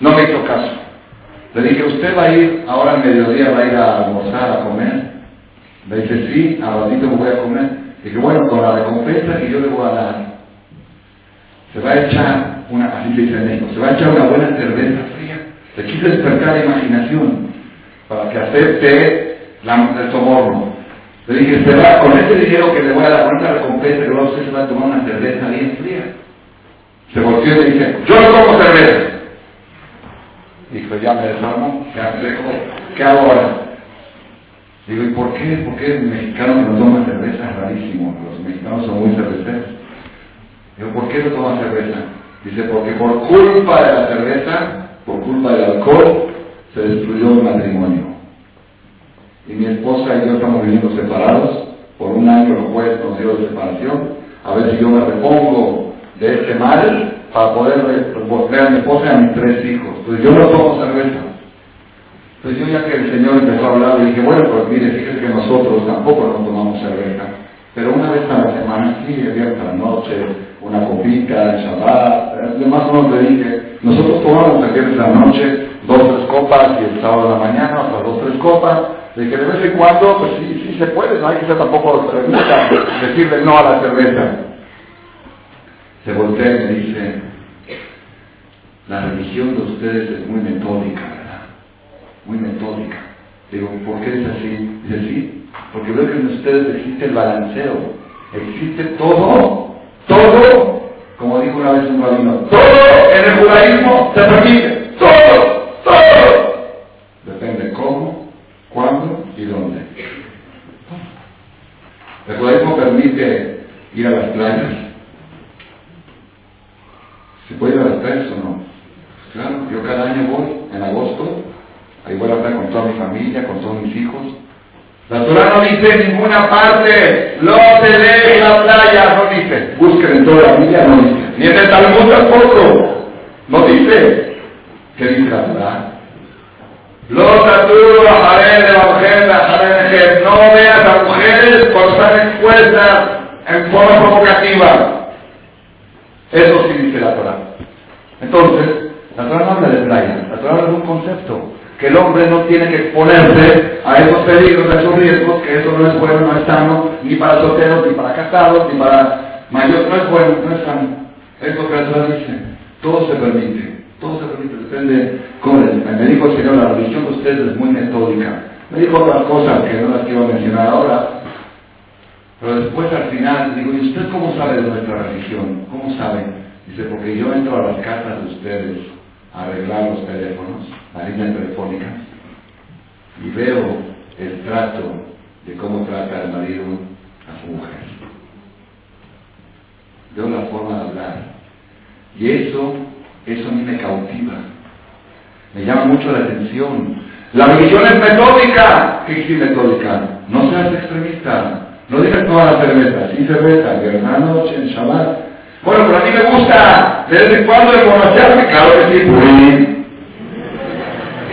No me hizo caso. Le dije, ¿usted va a ir ahora al mediodía, va a ir a almorzar, a comer? Le dije, sí, a ratito me voy a comer. Le dije, bueno, con la recompensa que yo le voy a dar, se va a echar una, así se dice en México, se va a echar una buena cerveza le quise despertar la imaginación para que acepte el soborno. Le dije, se va, con ese dinero que le voy a dar, con esa recompensa que usted se va a tomar una cerveza bien fría. Se volvió y le dije, yo no tomo cerveza. Dijo, ya me desarmo, ya ¿qué hago ahora? Digo, ¿y por qué? ¿Por qué el mexicano que no toma cerveza es rarísimo? Los mexicanos son muy cerveceros. Digo, ¿por qué no toma cerveza? Dice, porque por culpa de la cerveza por culpa del alcohol, se destruyó el matrimonio. Y mi esposa y yo estamos viviendo separados. Por un año el juez nos dio de separación. A ver si yo me repongo de este mal para poder ver a mi esposa y a mis tres hijos. Pues yo no tomo cerveza. Entonces yo ya que el Señor empezó a hablar, dije, bueno, pues mire, fíjese que nosotros tampoco no tomamos cerveza. Pero una vez a la semana, sí, el viernes a la noche, una copita, el Shabbat, más o menos le dije, nosotros tomamos el viernes a la noche dos tres copas y el sábado de la mañana otras dos tres copas. Le dije, de vez en cuando, pues sí, sí se puede, no hay que ser tampoco decirle no a la cerveza. Se voltea y me dice, la religión de ustedes es muy metódica, ¿verdad? Muy metódica. Digo, ¿por qué es así? Dice, sí, porque veo que en ustedes existe el balanceo, existe todo, todo Como dijo una vez un rabino, todo en el judaísmo se permite, todo. Depende cómo, cuándo y dónde. El judaísmo permite ir a las playas. ¿Se puede ir a las playas o no? Pues claro, yo cada año voy, en agosto, ahí voy a estar con toda mi familia, con todos mis hijos. La Torah no dice en ninguna parte, no te dejes la playa, no dice. Busquen en toda la Biblia, no dice. Ni en el Talmud tampoco. No dice. ¿Qué dice la Torah? Los de la mujer, no veas a mujeres por estar expuestas forma provocativa. Eso sí dice la Torah. Entonces, la Torah no habla de playa, la Torah habla un concepto que el hombre no tiene que exponerse a esos peligros, a esos riesgos, que eso no es bueno, no es sano, ni para solteros, ni para casados, ni para mayores, no es bueno, no es sano. Es que la dice. Todo se permite, todo se permite, depende cómo Me dijo el Señor, la religión de ustedes es muy metódica. Me dijo otras cosas que no las quiero mencionar ahora, pero después al final digo, ¿y usted cómo sabe de nuestra religión? ¿Cómo sabe? Dice, porque yo entro a las casas de ustedes a arreglar los teléfonos la línea telefónica y veo el trato de cómo trata el marido a su mujer. Veo la forma de hablar. Y eso, eso a mí me cautiva. Me llama mucho la atención. La religión es metódica. ¿Qué es metódica? No seas extremista. No digas toda la cerveza. Sí cerveza, hermanos, en Shabbat. Bueno, pero a mí me gusta de vez en cuando emborracharme. Claro que sí, pues.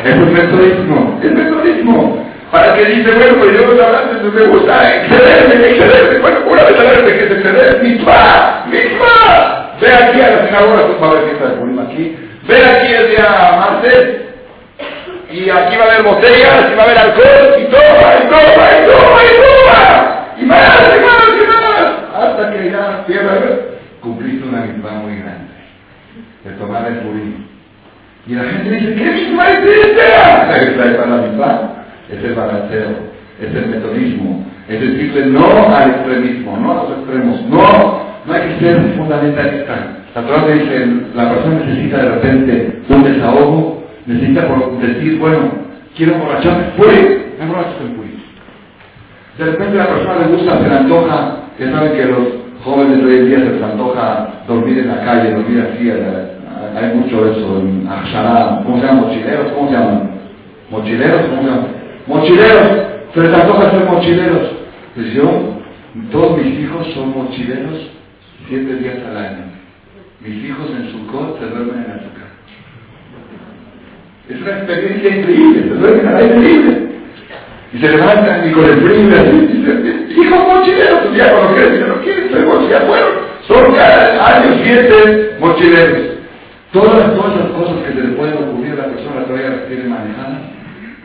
Es metodismo, es metodismo. Para que dice, bueno, pues yo los me gusta excederme, excederme. Bueno, una vez al que se exceder, mitzvah, mitzvah. Ve aquí a la sinagoga, pues va a haber fiesta de Purim aquí. Ve aquí el día martes. Y aquí va a haber botellas, y va a haber alcohol, y toma, y toma, y toma, y toma. Y más, más, más. Hasta que ya cierra, cumpliste una mitzvah muy grande. De tomar el Purim. Y la gente dice, ¿qué misma es que trae para la misma es el balanceo, es el metodismo, es decirle no al extremismo, no a los extremos, no, no hay que ser fundamentalista. La Torah dice, la persona necesita de repente un desahogo, necesita decir, bueno, quiero emborracharme, pues, emborrachate en Puri. De repente a la persona le gusta, se le antoja, que saben que los jóvenes de hoy en día se les antoja dormir en la calle, dormir así, hay mucho eso en Akshara, ¿cómo se llaman? Mochileros, ¿cómo se llaman? Mochileros, ¿cómo se llaman? Mochileros, se les antoja ser mochileros. Pues yo, todos mis hijos son mochileros siete días al año. Mis hijos en su cot se duermen en azúcar. Es una experiencia increíble, se duermen al aire libre. Y se levantan y con el frío así, dicen, hijos mochileros, ya cuando quieren, no quieren ser ya fueron. Son cada año siete mochileros. Todas, todas las cosas que se le pueden ocurrir a la persona todavía las tiene manejadas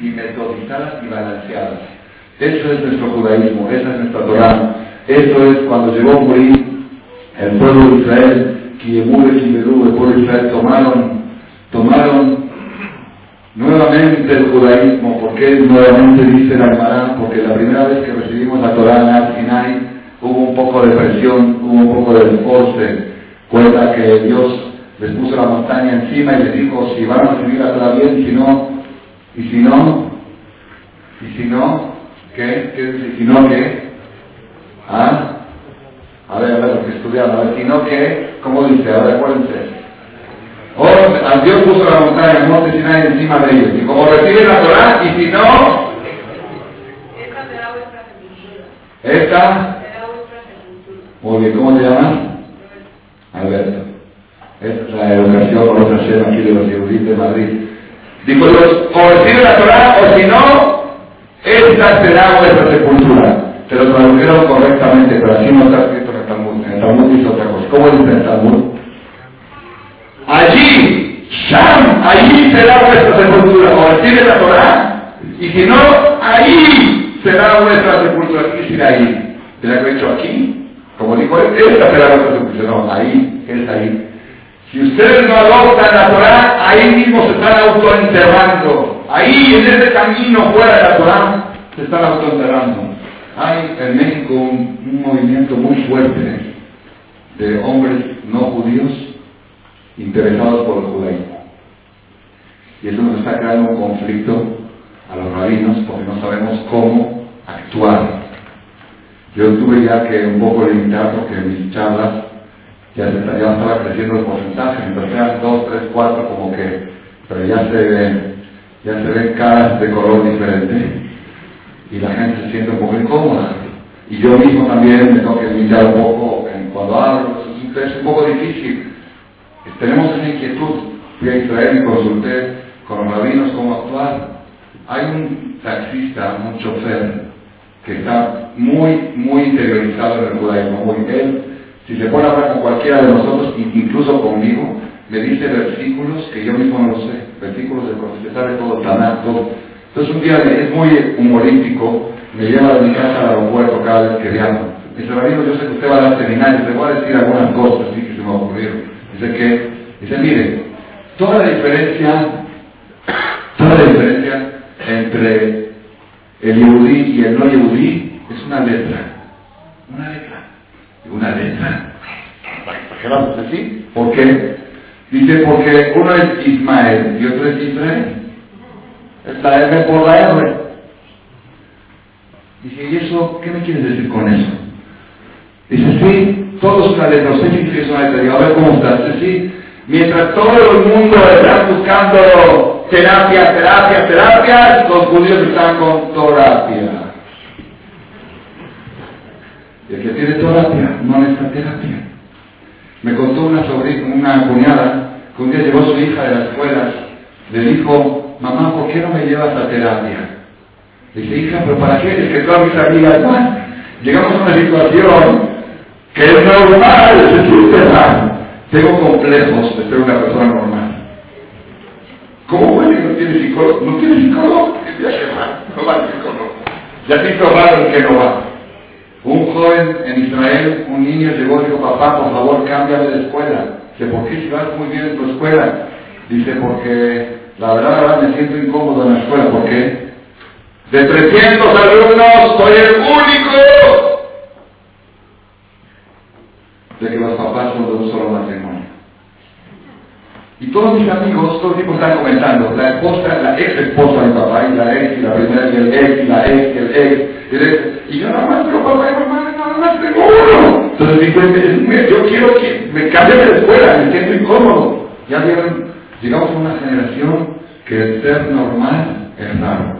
y metodizadas y balanceadas. Eso es nuestro judaísmo, esa es nuestra Torah. Eso es cuando llegó a morir el pueblo de Israel, Kiemur y el pueblo de Israel tomaron, tomaron nuevamente el judaísmo. ¿Por qué nuevamente dice el Almarán? Porque la primera vez que recibimos la Torah en Sinai hubo un poco de presión, hubo un poco de esforce. Cuenta que Dios les puso la montaña encima y les dijo si van a recibir a bien, si no, y si no, y si no, ¿qué? ¿Qué dice? Si no, ¿qué? ¿Ah? A ver, a ver, lo que estudiamos, a ver, si no, ¿qué? ¿Cómo dice? A ver, acuérdense. O a Dios puso la montaña, el monte Sinai encima de ellos. Y como reciben la Torah, y si no, esta será vuestra sepultura. Esta será vuestra. Muy bien, ¿cómo te llamas? Alberto. Esta es la educación por otra sede aquí de los judíos de Madrid. Dijo Dios, o recibe la Torah o si no, esta será vuestra sepultura. Te lo tradujeron correctamente, pero así no está escrito en el Talmud. En el Talmud dice otra cosa. ¿Cómo dice el Talmud? Allí, Sham, allí será vuestra sepultura. O recibe la Torah, y si no, ahí será vuestra sepultura. ¿Qué será ahí? ¿Te la he dicho aquí? Como dijo él, esta será vuestra sepultura. No, ahí, es ahí. Si ustedes no adoptan la Torah, ahí mismo se están autoenterrando. Ahí, en ese camino fuera de la Torah, se están autoenterrando. Hay en México un, movimiento muy fuerte de hombres no judíos interesados por el judaísmo. Y eso nos está creando un conflicto a los rabinos porque no sabemos cómo actuar. Yo tuve ya que un poco limitar porque mis charlas ya, se, ya estaba creciendo el porcentaje, mientras sean dos, tres, cuatro, como que, pero ya se ven, ya se ven caras de color diferente y la gente se siente un poco incómoda. Y yo mismo también me tengo que limitar un poco en cuando hablo, es un poco difícil. Tenemos esa inquietud. Fui a Israel y consulté con los rabinos cómo actuar. Hay un taxista, un chofer, que está muy, muy interiorizado en el judaísmo. Él, si se pone a hablar con cualquiera de nosotros, incluso conmigo, me dice versículos que yo mismo no sé, versículos del que sabe todo, Tanakh, todo. Entonces un día es muy humorístico, me lleva de mi casa al aeropuerto cada vez que viajo. Me dice, Rabino, yo sé que usted va a dar seminarios, le voy a decir algunas cosas así que se me ocurrieron. Dice que, dice, mire, toda la diferencia, toda la diferencia entre el yehudí y el no yehudí es una letra. Una letra. Una letra. ¿Para qué vamos así? ¿Por qué? Dice, porque uno es Ismael y otro es Israel. Es la R por la R. Dije, ¿y eso qué me quieres decir con eso? Dice, sí, todos que es una letra. Digo, a ver cómo estás. Dice, sí, mientras todo el mundo está buscando terapia, terapia, terapia, los judíos están con terapia. Y el que tiene terapia no necesita terapia. Me contó una sobrina, una cuñada, que un día llevó a su hija de la escuela, le dijo, mamá, ¿por qué no me llevas a terapia? Le dije, hija, pero ¿para qué? Es que todas mis amigas, bueno, llegamos a una situación que es normal, se siente mal. Tengo complejos de ser una persona normal. ¿Cómo puede que no tiene psicólogo? ¿No tiene psicólogo? Ya que va, no va al psicólogo. Ya te el que no va. Un joven en Israel, un niño llegó y dijo, papá, por favor, cámbiame de escuela. Dice, ¿por qué si vas muy bien en tu escuela? Dice, porque la verdad, la verdad me siento incómodo en la escuela. ¿Por qué? De 300 alumnos, soy el único de que los papás son de un solo matrimonio. Y todos mis amigos, todo el tiempo están comentando, la esposa, la ex esposa de mi papá, y la ex, y la primera, y el ex, y la ex, y el ex, y el ex. Y yo nada más, pero papá y mamá, nada más tengo uno. Entonces digo, yo quiero que me cambien de escuela, me siento incómodo. Ya vieron, llegamos a una generación que el ser normal es raro.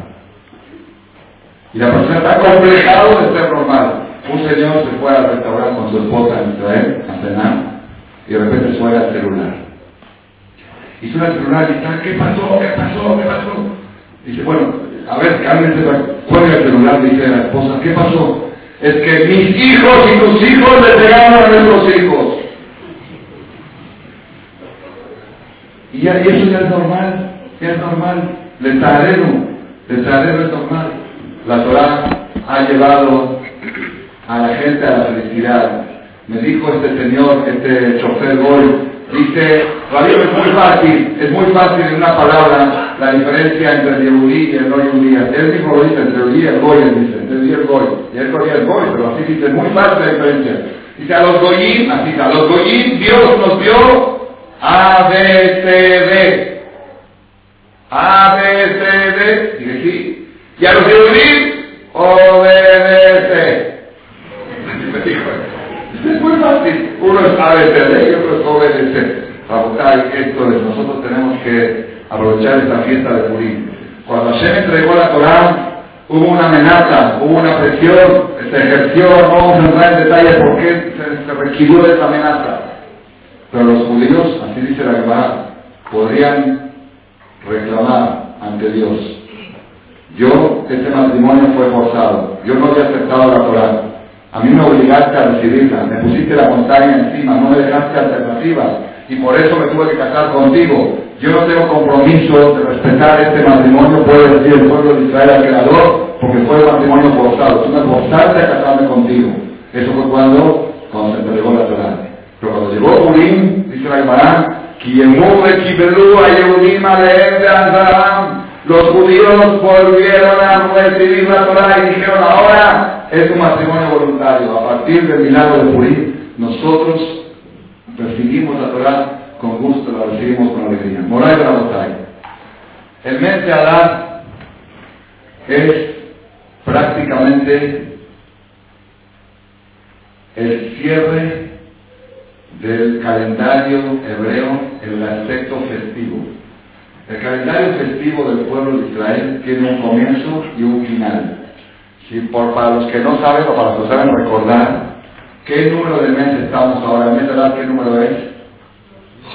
Y la persona está complejado de ser normal. Un señor se fue al restaurante con su esposa en Israel a cenar y de repente suena el celular. Y suena el celular y está, ¿qué pasó? ¿Qué pasó? ¿Qué pasó? Dice, bueno, a ver, cálmense, cuelga el celular, dice la esposa, ¿qué pasó? Es que mis hijos y tus hijos le pegaron a nuestros hijos. Y, ya, y eso ya es normal, ya es normal. Le tarero, le tarero es normal. La Torah ha llevado a la gente a la felicidad. Me dijo este señor, este chofer Goy, dice, Rabino, es muy fácil, es muy fácil en una palabra la diferencia entre el Yehudí y el no Yehudí. Él mismo lo dice, entre el Yehudí y el Goy, él dice, entre el y el Goy. Y él corría el Goy, pero así dice, es muy fácil la diferencia. Dice, a los Goyim, así a los Goyim Dios nos dio A, B, C, D. A, B, C, D. Dice, sí. Y a los Yehudí, obedece. Es muy fácil. Uno es ABCD y otro es. Rabotai, esto es, nosotros tenemos que aprovechar esta fiesta de Purim. Cuando Hashem entregó la Torah, hubo una amenaza, hubo una presión, se ejerció, no vamos a entrar en detalle por qué se, se requirió esa amenaza. Pero los judíos, así dice la Gemara, podrían reclamar ante Dios. Yo, este matrimonio fue forzado, yo no había aceptado la Torah. A mí me obligaste a recibirla, me pusiste la montaña encima, no me dejaste alternativas y por eso me tuve que casar contigo. Yo no tengo compromiso de respetar este matrimonio, puede decir el pueblo de Israel al Creador, porque fue un matrimonio forzado. Tú me forzaste a casarme contigo. Eso fue cuando, cuando se entregó la Torah. Pero cuando llegó Purim, dice la Gemara, los judíos volvieron a recibir la Torah y dijeron ahora es un matrimonio voluntario. A partir del milagro de Purim, nosotros recibimos la Torah con gusto, la recibimos con alegría. Moray Rabotay. El mes de Adar es prácticamente el cierre del calendario hebreo en el aspecto festivo. El calendario festivo del pueblo de Israel tiene un comienzo y un final. Si por, para los que no saben o para los que saben recordar, ¿qué número de mes estamos ahora? ¿El mes de Adar qué número es?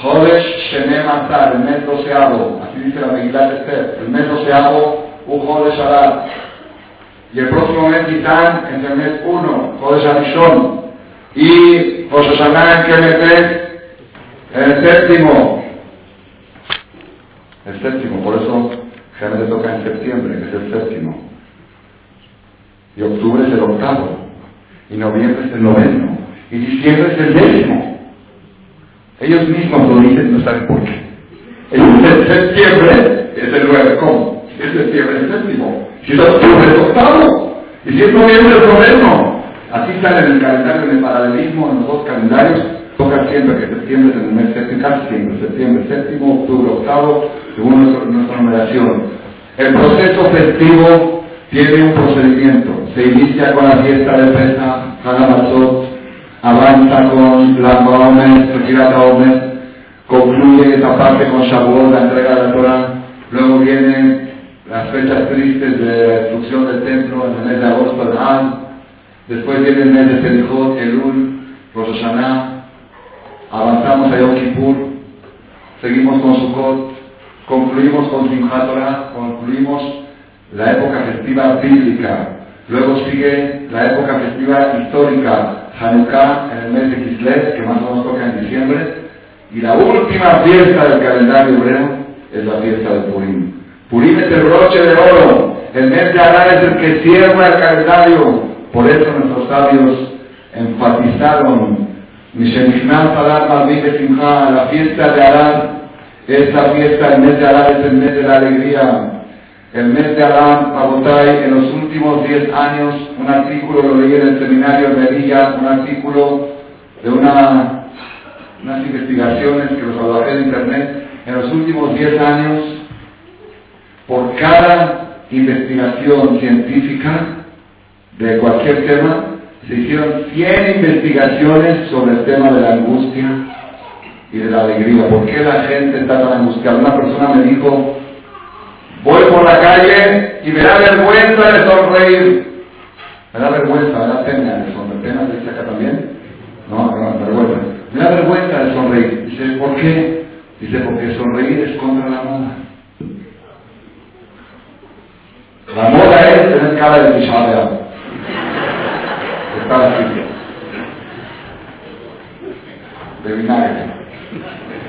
Jodesh Shenem Atar, el mes doceavo, así dice la Megilat Esther, el mes doceavo, un Jodesh Adar. Y el próximo mes Gitán es el mes 1, Jodesh Arishon. Y Rosh Hashanah, ¿en qué mes es? El séptimo. El séptimo, por eso generalmente toca en septiembre, que es el séptimo. Y octubre es el octavo. Y noviembre es el noveno. Y diciembre es el décimo. Ellos mismos lo dicen, no saben por qué. Ellos dicen septiembre es el nueve. ¿Cómo? Si es septiembre el séptimo. Si es octubre es octavo. Y si es noviembre es noveno. Así sale en el calendario, en el paralelismo, en los dos calendarios. Toca siempre que septiembre es el mes séptimo, casi. Septiembre séptimo, octubre octavo, según nuestra numeración. El proceso festivo tiene un procedimiento. Se inicia con la fiesta de Pesach, Hagamatzot, avanza con la Omer, Sefirat Omer, concluye esa parte con Shavuot, la entrega de la Torah, luego vienen las fechas tristes de la destrucción del templo en el mes de agosto del Han, después viene el mes de Selichot, Elul, Rosh Hashanah, avanzamos a Yom Kippur, seguimos con Sukkot, concluimos con Simchat concluimos la época festiva bíblica, luego sigue la época festiva histórica, Hanukkah en el mes de Kislev, que más o menos toca en diciembre, y la última fiesta del calendario hebreo es la fiesta de Purim. Purim es el broche de oro, el mes de Adar es el que cierra el calendario, por eso nuestros sabios enfatizaron, la fiesta de Adar es la fiesta, el mes de Adar es el mes de la alegría, el mes de Adán, Abotay, en los últimos 10 años, un artículo lo leí en el seminario de Villa, un artículo de una, unas investigaciones que los trabajé en internet, en los últimos 10 años, por cada investigación científica de cualquier tema, se hicieron 100 investigaciones sobre el tema de la angustia y de la alegría. ¿Por qué la gente está tan angustiada? Una persona me dijo, Voy por la calle y me da vergüenza de sonreír. Me da vergüenza, me da pena de sonreír. ¿Pena dice acá también? No, no, vergüenza. Me da vergüenza de sonreír. Dice, ¿por qué? Dice, porque sonreír es contra la moda. La moda es tener cara de pichada. Está así. De vinagre.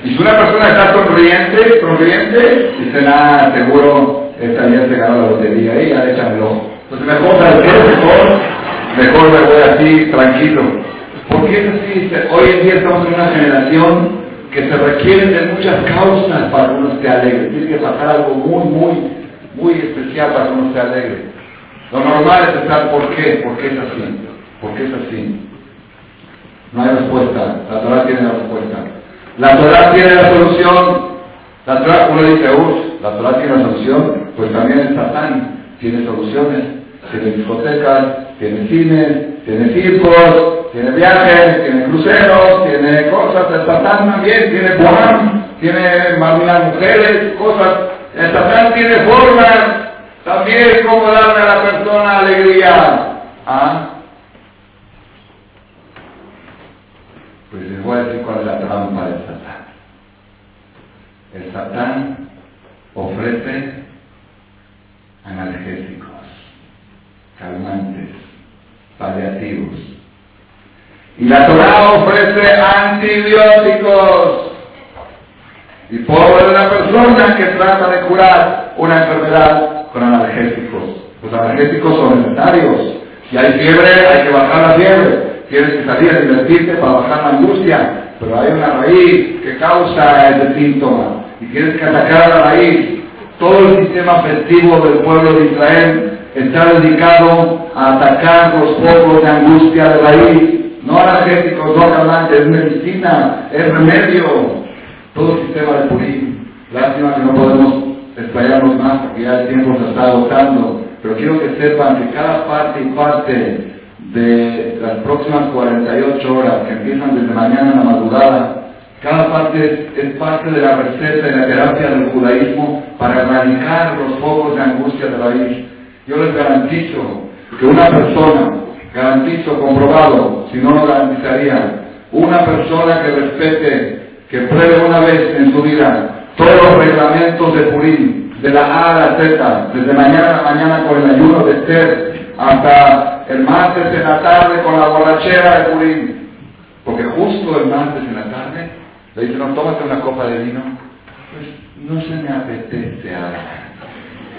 Y si una persona está sonriente, sonriente, nada, seguro esta día se ganó la lotería y ya le. Entonces mejor, ¿sabes qué? Mejor, me voy así, tranquilo. ¿Por qué es así? Hoy en día estamos en una generación que se requieren de muchas causas para que uno esté alegre. Tiene que pasar algo muy, muy, muy especial para que uno esté alegre. Lo normal es estar, ¿por qué? ¿Por qué es así? ¿Por qué es así? No hay respuesta. La Torah tiene la respuesta. La Torah tiene la solución. La Torah, uno dice, uff, la Torah tiene la solución. Pues también el Satán tiene soluciones. Tiene discotecas, tiene cines, tiene circos, tiene viajes, tiene cruceros, tiene cosas. El Satán también tiene Juan, tiene más mujeres, cosas. El Satán tiene formas también como darle a la persona alegría. ¿Ah? Pues les voy a decir cuál es la trampa del Satán. El Satán ofrece analgésicos, calmantes, paliativos. Y la Torah ofrece antibióticos. Y pobre de la persona que trata de curar una enfermedad con analgésicos. Los analgésicos son necesarios. Si hay fiebre, hay que bajar la fiebre tienes que salir a divertirte para bajar la angustia, pero hay una raíz que causa ese síntoma y tienes que atacar la raíz. Todo el sistema festivo del pueblo de Israel está dedicado a atacar los focos de angustia de raíz. no analgésicos, no calmantes, es medicina, es remedio. Todo el sistema de Purim. Lástima que no podemos explayarnos más porque ya el tiempo se está agotando. Pero quiero que sepan que cada parte y parte de las próximas 48 horas que empiezan desde mañana a la madrugada, cada parte es, parte de la receta y la terapia del judaísmo para erradicar los focos de angustia de la vida. Yo les garantizo que una persona, garantizo, comprobado, si no lo garantizaría, una persona que respete, que pruebe una vez en su vida todos los reglamentos de Purim, de la A a la Z, desde mañana a la mañana con el ayuno de Esther, hasta el martes en la tarde con la borrachera de Purim. Porque justo el martes en la tarde le dice, no, tómate una copa de vino. Pues no se me apetece ahora.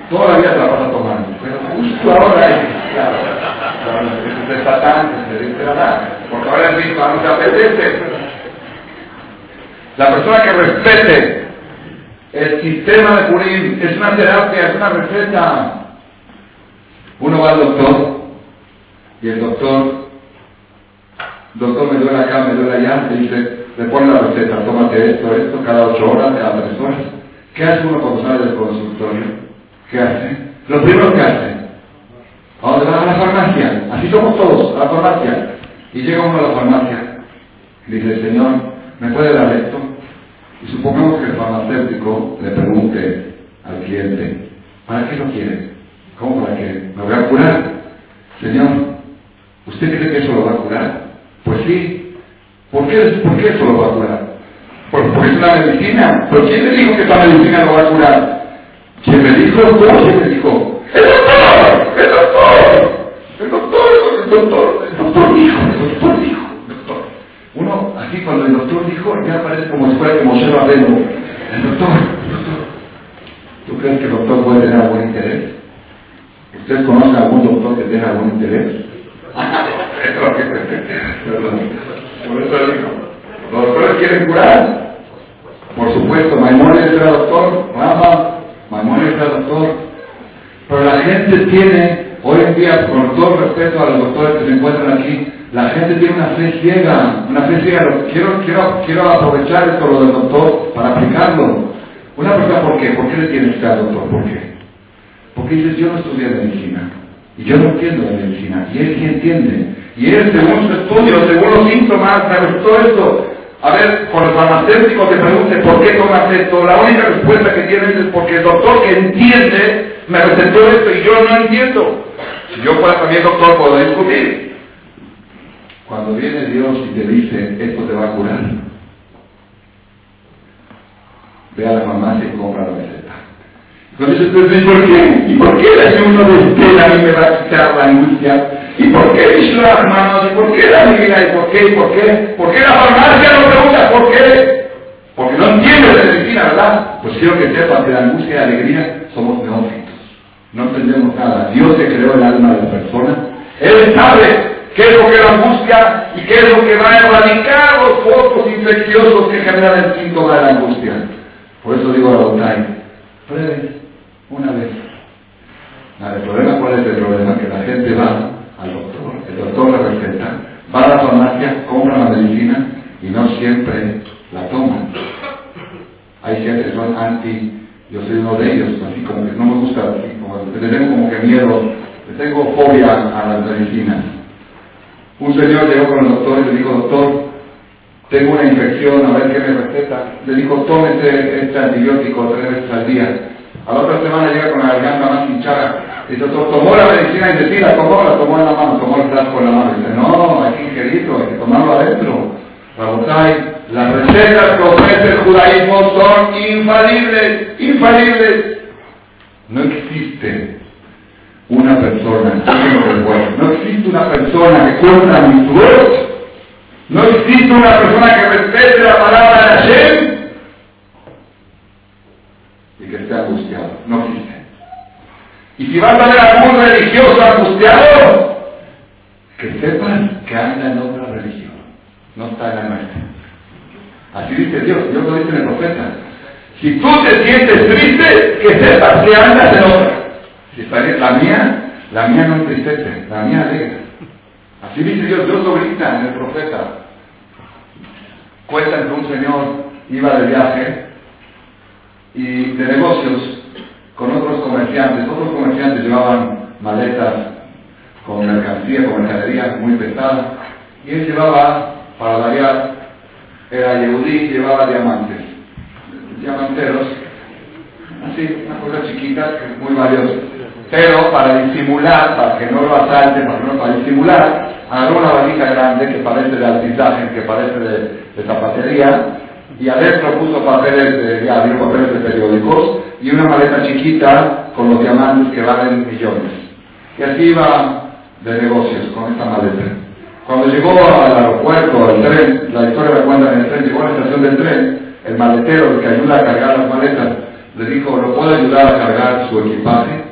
Todavía te la vas a tomar, pero justo ahora es, claro, claro, es de satán, se porque ahora es mismo, no te apetece. La persona que respete el sistema de Purim es una terapia, es una receta. Uno va al doctor y el doctor, doctor me duele acá, me duele allá, le dice, le pone la receta, tómate esto, esto, cada ocho horas, cada tres horas. ¿Qué hace uno cuando sale del consultorio? ¿Qué hace? Lo primero que hace, ¿a dónde va? A la farmacia. Así somos todos, a la farmacia. Y llega uno a la farmacia dice, Señor, ¿me puede dar esto? Y supongamos que el farmacéutico le pregunte al cliente, ¿para qué lo quiere? ¿Cómo para qué? ¿Me voy a curar? Señor, ¿usted cree que eso lo va a curar? Pues sí. ¿Por qué, ¿por qué eso lo va a curar? Porque es una medicina. ¿Pero quién le dijo que esa medicina lo va a curar? ¿Quién me dijo? ¿Quién me dijo? ¡El doctor! ¡El doctor! ¡El doctor! ¡El doctor! ¡El doctor dijo! ¡El doctor dijo! Uno, así cuando el doctor dijo, ya parece como si fuera que Moshe Rabeno. El doctor, el doctor. ¿Tú crees que el doctor puede tener algún interés? ¿Usted conoce a algún doctor que tenga algún interés? Por eso digo, los doctores quieren curar. Por supuesto, Maimónides era doctor, Rama, Maimónides era doctor. Pero la gente tiene, hoy en día, con todo respeto a los doctores que se encuentran aquí, la gente tiene una fe ciega, una fe ciega. Quiero, quiero, quiero aprovechar esto lo del doctor para aplicarlo. Una persona, ¿por qué? ¿Por qué le tienes que al doctor? ¿Por qué? Porque dices, yo no estudié medicina. Y yo no entiendo de medicina. Y él sí entiende. Y él, según su estudio, según los síntomas, me todo esto. A ver, con el farmacéutico te pregunte por qué tomas esto. La única respuesta que tienes es porque el doctor que entiende me recetó esto y yo no entiendo. Si yo fuera también doctor, puedo discutir. Cuando viene Dios y te dice, esto te va a curar, ve a la farmacia y compra la receta. Entonces usted ¿y por qué? ¿Y por qué el ayuno de Estela a mí me va a quitar la angustia? ¿Y por qué Vishla, hermanos? ¿Y por qué la vida? ¿Y por qué? ¿Y por qué? ¿Por qué la farmacia no pregunta por qué? Porque no entiende de medicina, ¿verdad? Pues quiero que sepa que la angustia y la alegría somos neófitos. No entendemos nada. Dios se creó el alma de la persona. Él sabe qué es lo que la angustia y qué es lo que va a erradicar los focos infecciosos que generan el síntoma de la angustia. Por eso digo a prueben una vez. el problema cuál es el problema? Que la gente va al doctor, el doctor la receta, va a la farmacia, compra la medicina y no siempre la toma. Hay gente que son anti, yo soy uno de ellos, así como que no me gusta, como, le tengo como que miedo, le tengo fobia a las medicinas. Un señor llegó con el doctor y le dijo, doctor, tengo una infección, a ver qué me receta. Le dijo, tómese este antibiótico tres veces al día. A la otra semana llega con la garganta más hinchada. Dice, tomó la medicina y dice, sí, la tomó, la tomó en la mano, tomó el frasco en la mano. Dice, no, hay que ingerirlo, hay que tomarlo adentro. Rabotai, las recetas que ofrece el judaísmo son infalibles, infalibles. No existe una persona, no existe una persona que cuenta mi voz, no existe una persona que respete la palabra de Hashem y que esté angustiado, no existe. Y si vas a ver a algún religioso angustiado, que sepan que anda en otra religión, no está en la nuestra. Así dice Dios, Dios lo dice en el profeta. Si tú te sientes triste, que sepas que andas en otra. Si la mía, la mía no entristece, la mía alegra. Así dice Dios, Dios lo grita en el profeta. Cuentan que un señor iba de viaje y de negocios con otros comerciantes. Otros comerciantes llevaban maletas con mercancía, con mercadería muy pesada. Y él llevaba, para variar, era Yehudí, llevaba diamantes. Diamanteros, así, una cosa chiquita, muy valiosa. Pero para disimular, para que no lo asalten, para, no, para disimular, agarró una valija grande que parece de altizaje, que parece de zapatería, y adentro puso papeles de, ya, papeles de periódicos, y una maleta chiquita con los diamantes que valen millones. Y así iba de negocios con esta maleta. Cuando llegó al aeropuerto, al tren, la historia la cuenta en el tren, llegó a la estación del tren, el maletero, que ayuda a cargar las maletas, le dijo, ¿lo puedo ayudar a cargar su equipaje?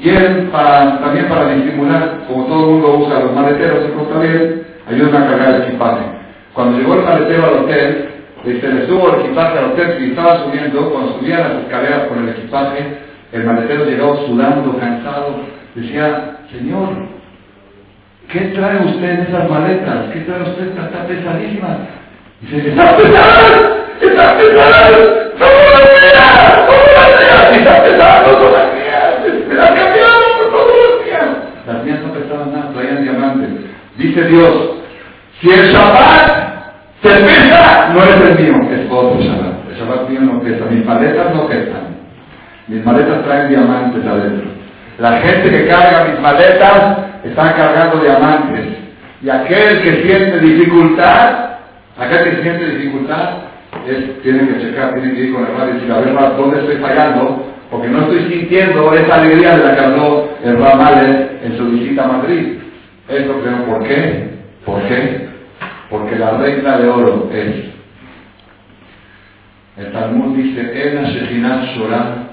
Y él, también para disimular, como todo el mundo usa los maleteros, se está bien, ayudan a cargar el equipaje. Cuando llegó el maletero al hotel, se le subo el equipaje al hotel y estaba subiendo, cuando subía las escaleras con el equipaje, el maletero llegó sudando, cansado, decía, Señor, ¿qué trae usted en esas maletas? ¿Qué trae usted? Está, está pesadísima. Dice, está pesada, está pesada, no las días, todos los días, está pesada todos los días, me la cambiaron todos los días. Las mías no pesaban nada, traían diamantes. Dice Dios, si el Shabbat se pesa, no es el mío, es otro Shabbat. El Shabbat mío no pesa, mis maletas no pesan. Mis maletas traen diamantes adentro. La gente que carga mis maletas está cargando diamantes. Y aquel que siente dificultad, aquel que siente dificultad, es, tiene que checar, tiene que ir con el radio y decir, a ver, ¿dónde estoy fallando? Porque no estoy sintiendo esa alegría de la que habló el Ramales en su visita a Madrid. Eso creo, ¿por qué? ¿Por qué? Porque la regla de oro es, el Talmud dice, Ena Shechinat Shorah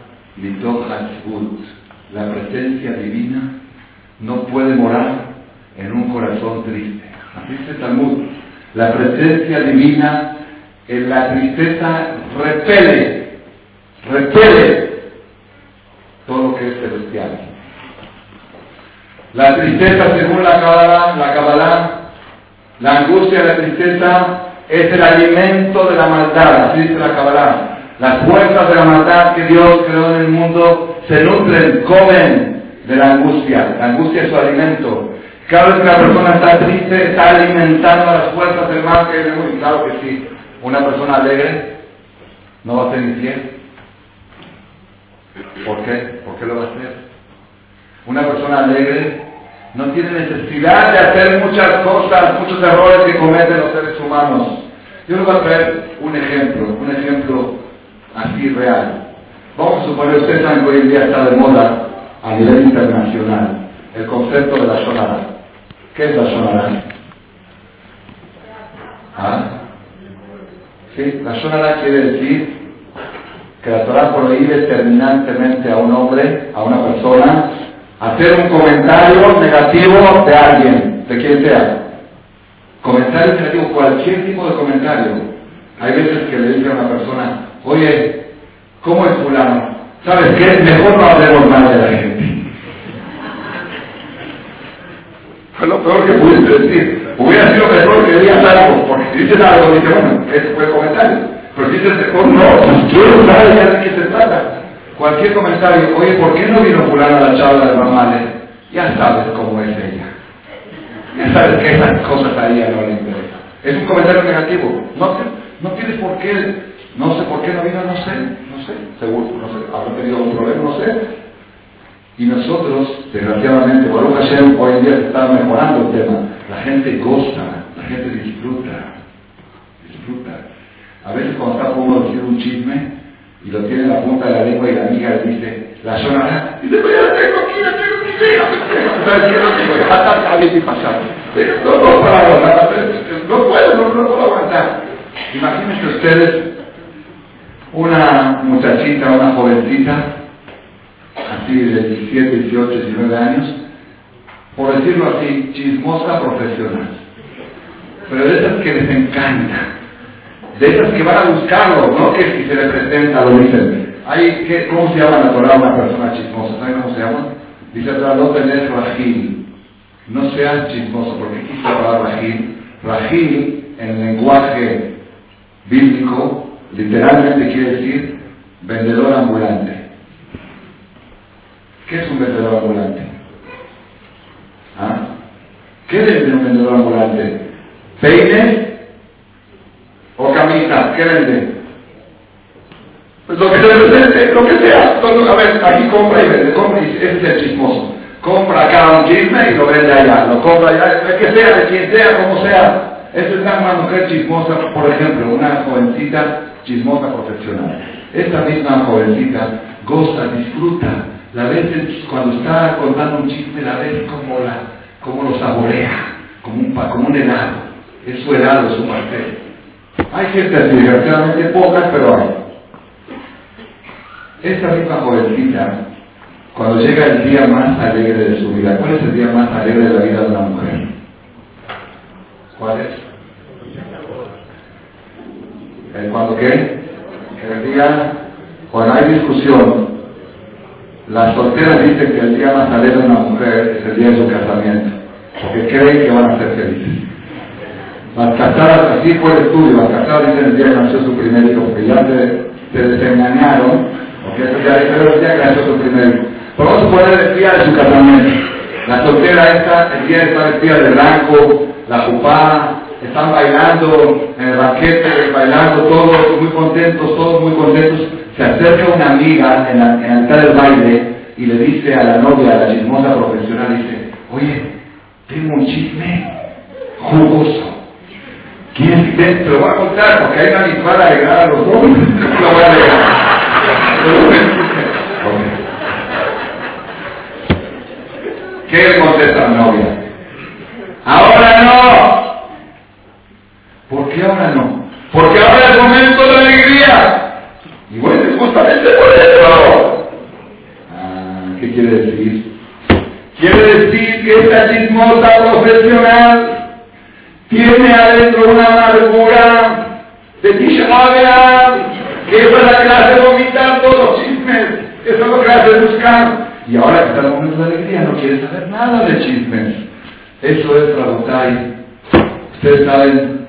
la presencia divina no puede morar en un corazón triste. Así dice Talmud. La presencia divina en la tristeza repele, repele todo lo que es celestial. La tristeza, según la Kabbalah, la Kabbalah la angustia, la tristeza es el alimento de la maldad, así dice la Kabbalah. Las fuerzas de la maldad que Dios creó en el mundo se nutren, comen de la angustia. La angustia es su alimento. Cada vez que la persona está triste, está alimentando las fuerzas del mal que hay Y claro que sí. Una persona alegre no va a ser infiel. ¿Por qué? ¿Por qué lo va a hacer? Una persona alegre no tiene necesidad de hacer muchas cosas, muchos errores que cometen los seres humanos. Yo les voy a traer un ejemplo, un ejemplo así real. Vamos a suponer, ustedes saben que hoy en día está de moda a nivel internacional el concepto de la sonara. ¿Qué es la sonara? ¿Ah? Sí, la sonara quiere decir que la Torah prohíbe terminantemente a un hombre, a una persona, hacer un comentario negativo de alguien, de quien sea. Comentario negativo, cualquier tipo de comentario. Hay veces que le dice a una persona, oye, ¿cómo es fulano? ¿Sabes qué? Mejor no hablemos mal de la gente. *laughs* Fue lo peor que pudiste decir. Hubiera sido mejor que digas algo, porque si dices algo, dice, bueno, ese fue el comentario. Pero si dices mejor, no, tú no sabes de qué se trata. Cualquier comentario, oye, ¿por qué no vino fulano a la charla de mamales? Ya sabes cómo es ella. Ya sabes que esas cosas a ella no le interesan. Es un comentario negativo. No, no tienes por qué, no sé por qué no vino, no sé, no sé, seguro, no sé, habrá tenido un problema, no sé. Y nosotros, desgraciadamente, por Hashem, hoy en día se está mejorando el tema. La gente goza, la gente disfruta, disfruta. A veces cuando está de decir un chisme, y lo tiene en la punta de la lengua y la amiga le dice, la zona, y dice, pero ya tengo aquí, ya tengo mi vida, no, no, no puedo, no, no puedo aguantar. Imagínense ustedes una muchachita, una jovencita, así de 17, 18, 19 años, por decirlo así, chismosa profesional. Pero de esas que les encanta de esas que van a buscarlo, no que si se le presenta lo dicen. Hay, ¿qué, ¿Cómo se llama la Torah una persona chismosa? ¿Saben cómo se llama? Dice la no tener rajil. no seas chismoso, porque aquí está la palabra rajil. Rajil, en lenguaje bíblico, literalmente quiere decir vendedor ambulante. ¿Qué es un vendedor ambulante? ¿Ah? ¿Qué vende un vendedor ambulante? ¿Peines o camisas? ¿Qué vende? Pues lo que se vende, lo que sea. a ver, aquí compra y vende, compra y ese es el chismoso. Compra acá un chisme y lo vende allá, lo compra allá, que sea, de quien sea, como sea. Esa es una mujer chismosa, por ejemplo, una jovencita chismosa profesional. Esta misma jovencita goza, disfruta, la ves cuando está contando un chisme, la ves como, la, como lo saborea, como un, como un helado. Es su helado, su pastel. Hay gente así, desgraciadamente pocas, pero hay. Esta misma jovencita cuando llega el día más alegre de su vida, ¿cuál es el día más alegre de la vida de una mujer? ¿Cuál es? ¿El cuando qué? El día, cuando hay discusión, las solteras dicen que el día más alegre de una mujer es el día de su casamiento, porque creen que van a ser felices. Casadas, así fue el estudio, las casadas dicen el día que nació su primer hijo, porque ya se, se desengañaron, porque ese día, el día que nació su primer hijo. Pero vamos a poner el día de su casamiento. La soltera esta, el día estar vestida de blanco, la jupá, están bailando en el banquete, bailando todos muy contentos, todos muy contentos. Se acerca una amiga en la, en mitad del baile y le dice a la novia, a la chismosa profesional, dice, oye, tengo un chisme jugoso. ¿Quién Te lo voy a contar porque hay una misma alegrar a los dos. lo voy a alegrar. ¿Qué le contesta la novia? Ahora no. ¿Por qué ahora no? Porque ahora es momento de alegría. Y bueno, es justamente por eso. Ah, ¿Qué quiere decir? Quiere decir que esta chismosa profesional tiene adentro una amargura de Tisha que es la vomitar todos los chismes, que es lo que hace buscar. Y ahora que está el momento de alegría, no quiere saber nada de chismes. Eso es Rabotai. Ustedes saben,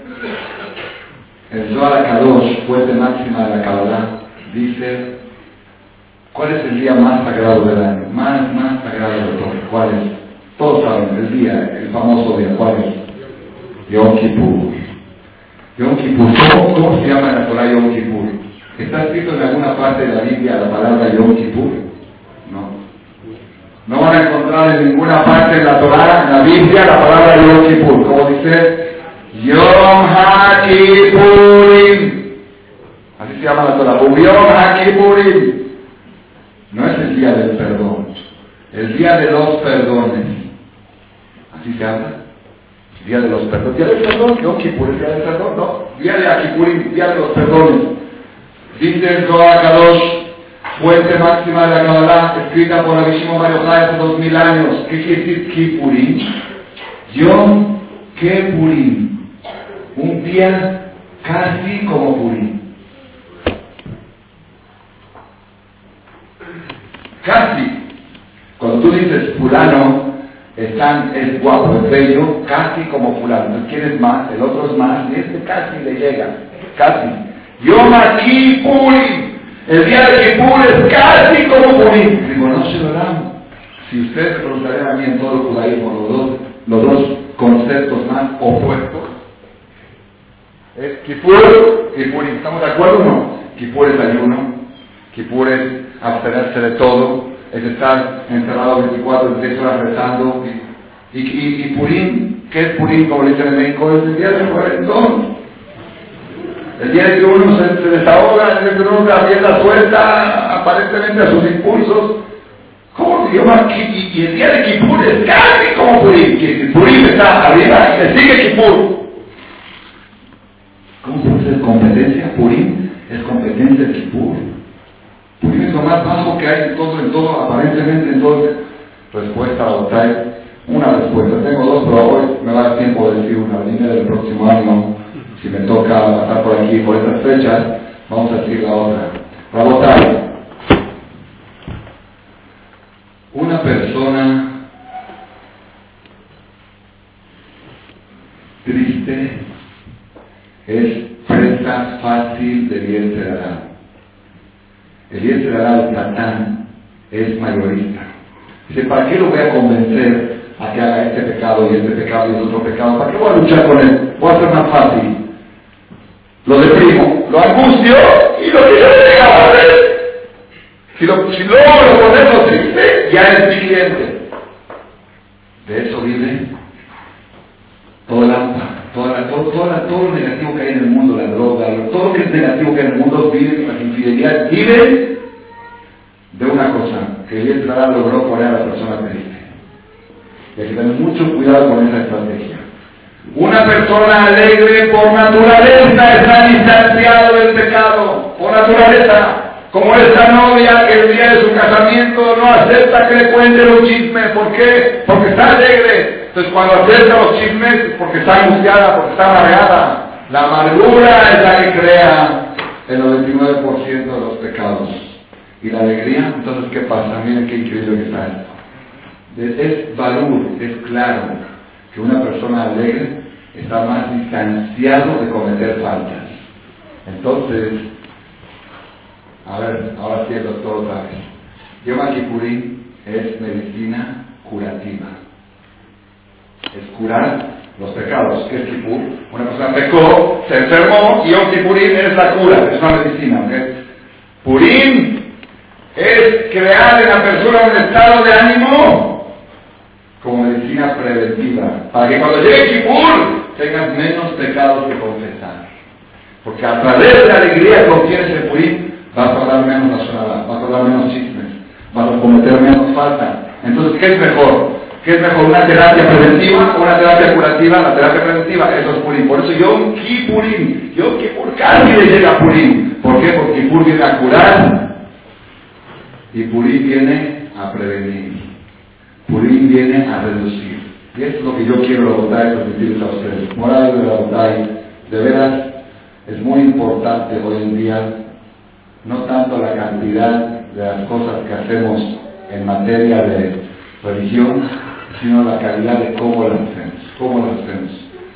el Zohar Kadosh, fuente máxima de la Kabbalah, dice, ¿cuál es el día más sagrado del año? Más, más sagrado de todos. ¿Cuál es? Todos saben, el día, el famoso día, ¿cuál es? Yom Kippur. Yom Kippur. ¿Cómo, ¿Cómo, se llama en la Torah Yom Kippur? ¿Está escrito en alguna parte de la Biblia la palabra Yom Kippur? No van a encontrar en ninguna parte en la Torah, en la Biblia, la palabra Yom Kippur. Como dice, Yom HaKippurim. Así se llama la Torah. Yom HaKippurim. No es el día del perdón. El día de los perdones. Así se habla. Día de los perdones. Día del perdón. Yom Kippur, día del perdón. No. Día de HaKippurim. Día de los perdones. Dice el Zohar Kadosh fuente máxima de la Kabbalah, escrita por Abishimo Mario hace dos mil años. ¿Qué quiere decir Kippurim? Yom Kepurim. Un día casi como Purim. Casi. Cuando tú dices fulano, están, es guapo, es bello, casi como fulano. Entonces, ¿quién es más? El otro es más, y este casi le llega. Casi. Yom Kippurim. El día de Kippur es casi como Purim. Digo, no damos. Si ustedes se preguntarían a mí en todo el judaísmo los dos, los dos conceptos más opuestos, es Kippur Purim. ¿Estamos de acuerdo o no? Kippur es ayuno, Kippur es abstenerse de todo, es estar encerrado 24, 26 horas rezando. Y, y, y, Purim, ¿qué es Purim? Como le dicen en México, es el día del cuarentón. El día de que uno se, desahoga, el día que uno la suelta aparentemente a sus impulsos. ¿Cómo se llama? Y, y el día de Kipur es casi como Purim. Que Purim está arriba y le sigue Kipur. ¿Cómo puede ser competencia? Purim es competencia de Kipur. Purim es lo más bajo que hay en todo, en todo, aparentemente en todo. Respuesta Otay. Una respuesta. Tengo dos, pero hoy me va a dar tiempo de decir una. línea del próximo año si me toca pasar por aquí por estas fechas, vamos a decir la otra. Rabotai, una persona triste es presa fácil de bien será. El bien será el Satán es mayorista. Dice, ¿para qué lo voy a convencer a que haga este pecado y este pecado y este otro pecado? ¿Para qué voy a luchar con él? Voy a hacer más fácil. Lo deprimo, lo angustio y lo que yo le a hacer. Si, lo, si luego lo ponerlo triste, ya es mi. De eso vive toda la, toda todo, todo lo negativo que hay en el mundo, la droga, todo lo que es negativo que hay en el mundo, vive, la infidelidad, vive de una cosa, que el Israel logró poner a la persona triste. Y hay que tener mucho cuidado con esa estrategia. Una persona alegre por naturaleza está distanciado del pecado, por naturaleza. Como esta novia que el día de su casamiento no acepta que le cuente los chismes. ¿Por qué? Porque está alegre. Entonces cuando acepta los chismes es porque está angustiada, porque está amargada. La amargura es la que crea el 99% de los pecados. ¿Y la alegría? Entonces, ¿qué pasa? Miren qué increíble que está esto. Es valor, es claro que una persona alegre está más distanciado de cometer faltas. Entonces, a ver, ahora sí el doctor otra vez. Yom es medicina curativa. Es curar los pecados. ¿Qué es Kippur? Una persona pecó, se enfermó y Yom Kippurim es la cura, es una medicina. ¿okay? Purim es crear en la persona un estado de ánimo como medicina preventiva, para que cuando llegue Kippur tengas menos pecados que confesar. Porque a través de la alegría que obtienes el Purim, vas a hablar menos nacional, vas a hablar menos chismes, vas a cometer menos falta. Entonces, ¿qué es mejor? ¿Qué es mejor, una terapia preventiva o una terapia curativa? La terapia preventiva, eso es Purim. Por eso yo Kipurim, yo Kipur casi le llega a Purim. ¿Por qué? Porque Kipur viene a curar y Purim viene a prevenir. Purim viene a reducir. Y esto es lo que yo quiero votar y transmitirles a ustedes. Moral de la de veras, es muy importante hoy en día, no tanto la cantidad de las cosas que hacemos en materia de religión, sino la calidad de cómo las hacemos. Cómo las hacemos.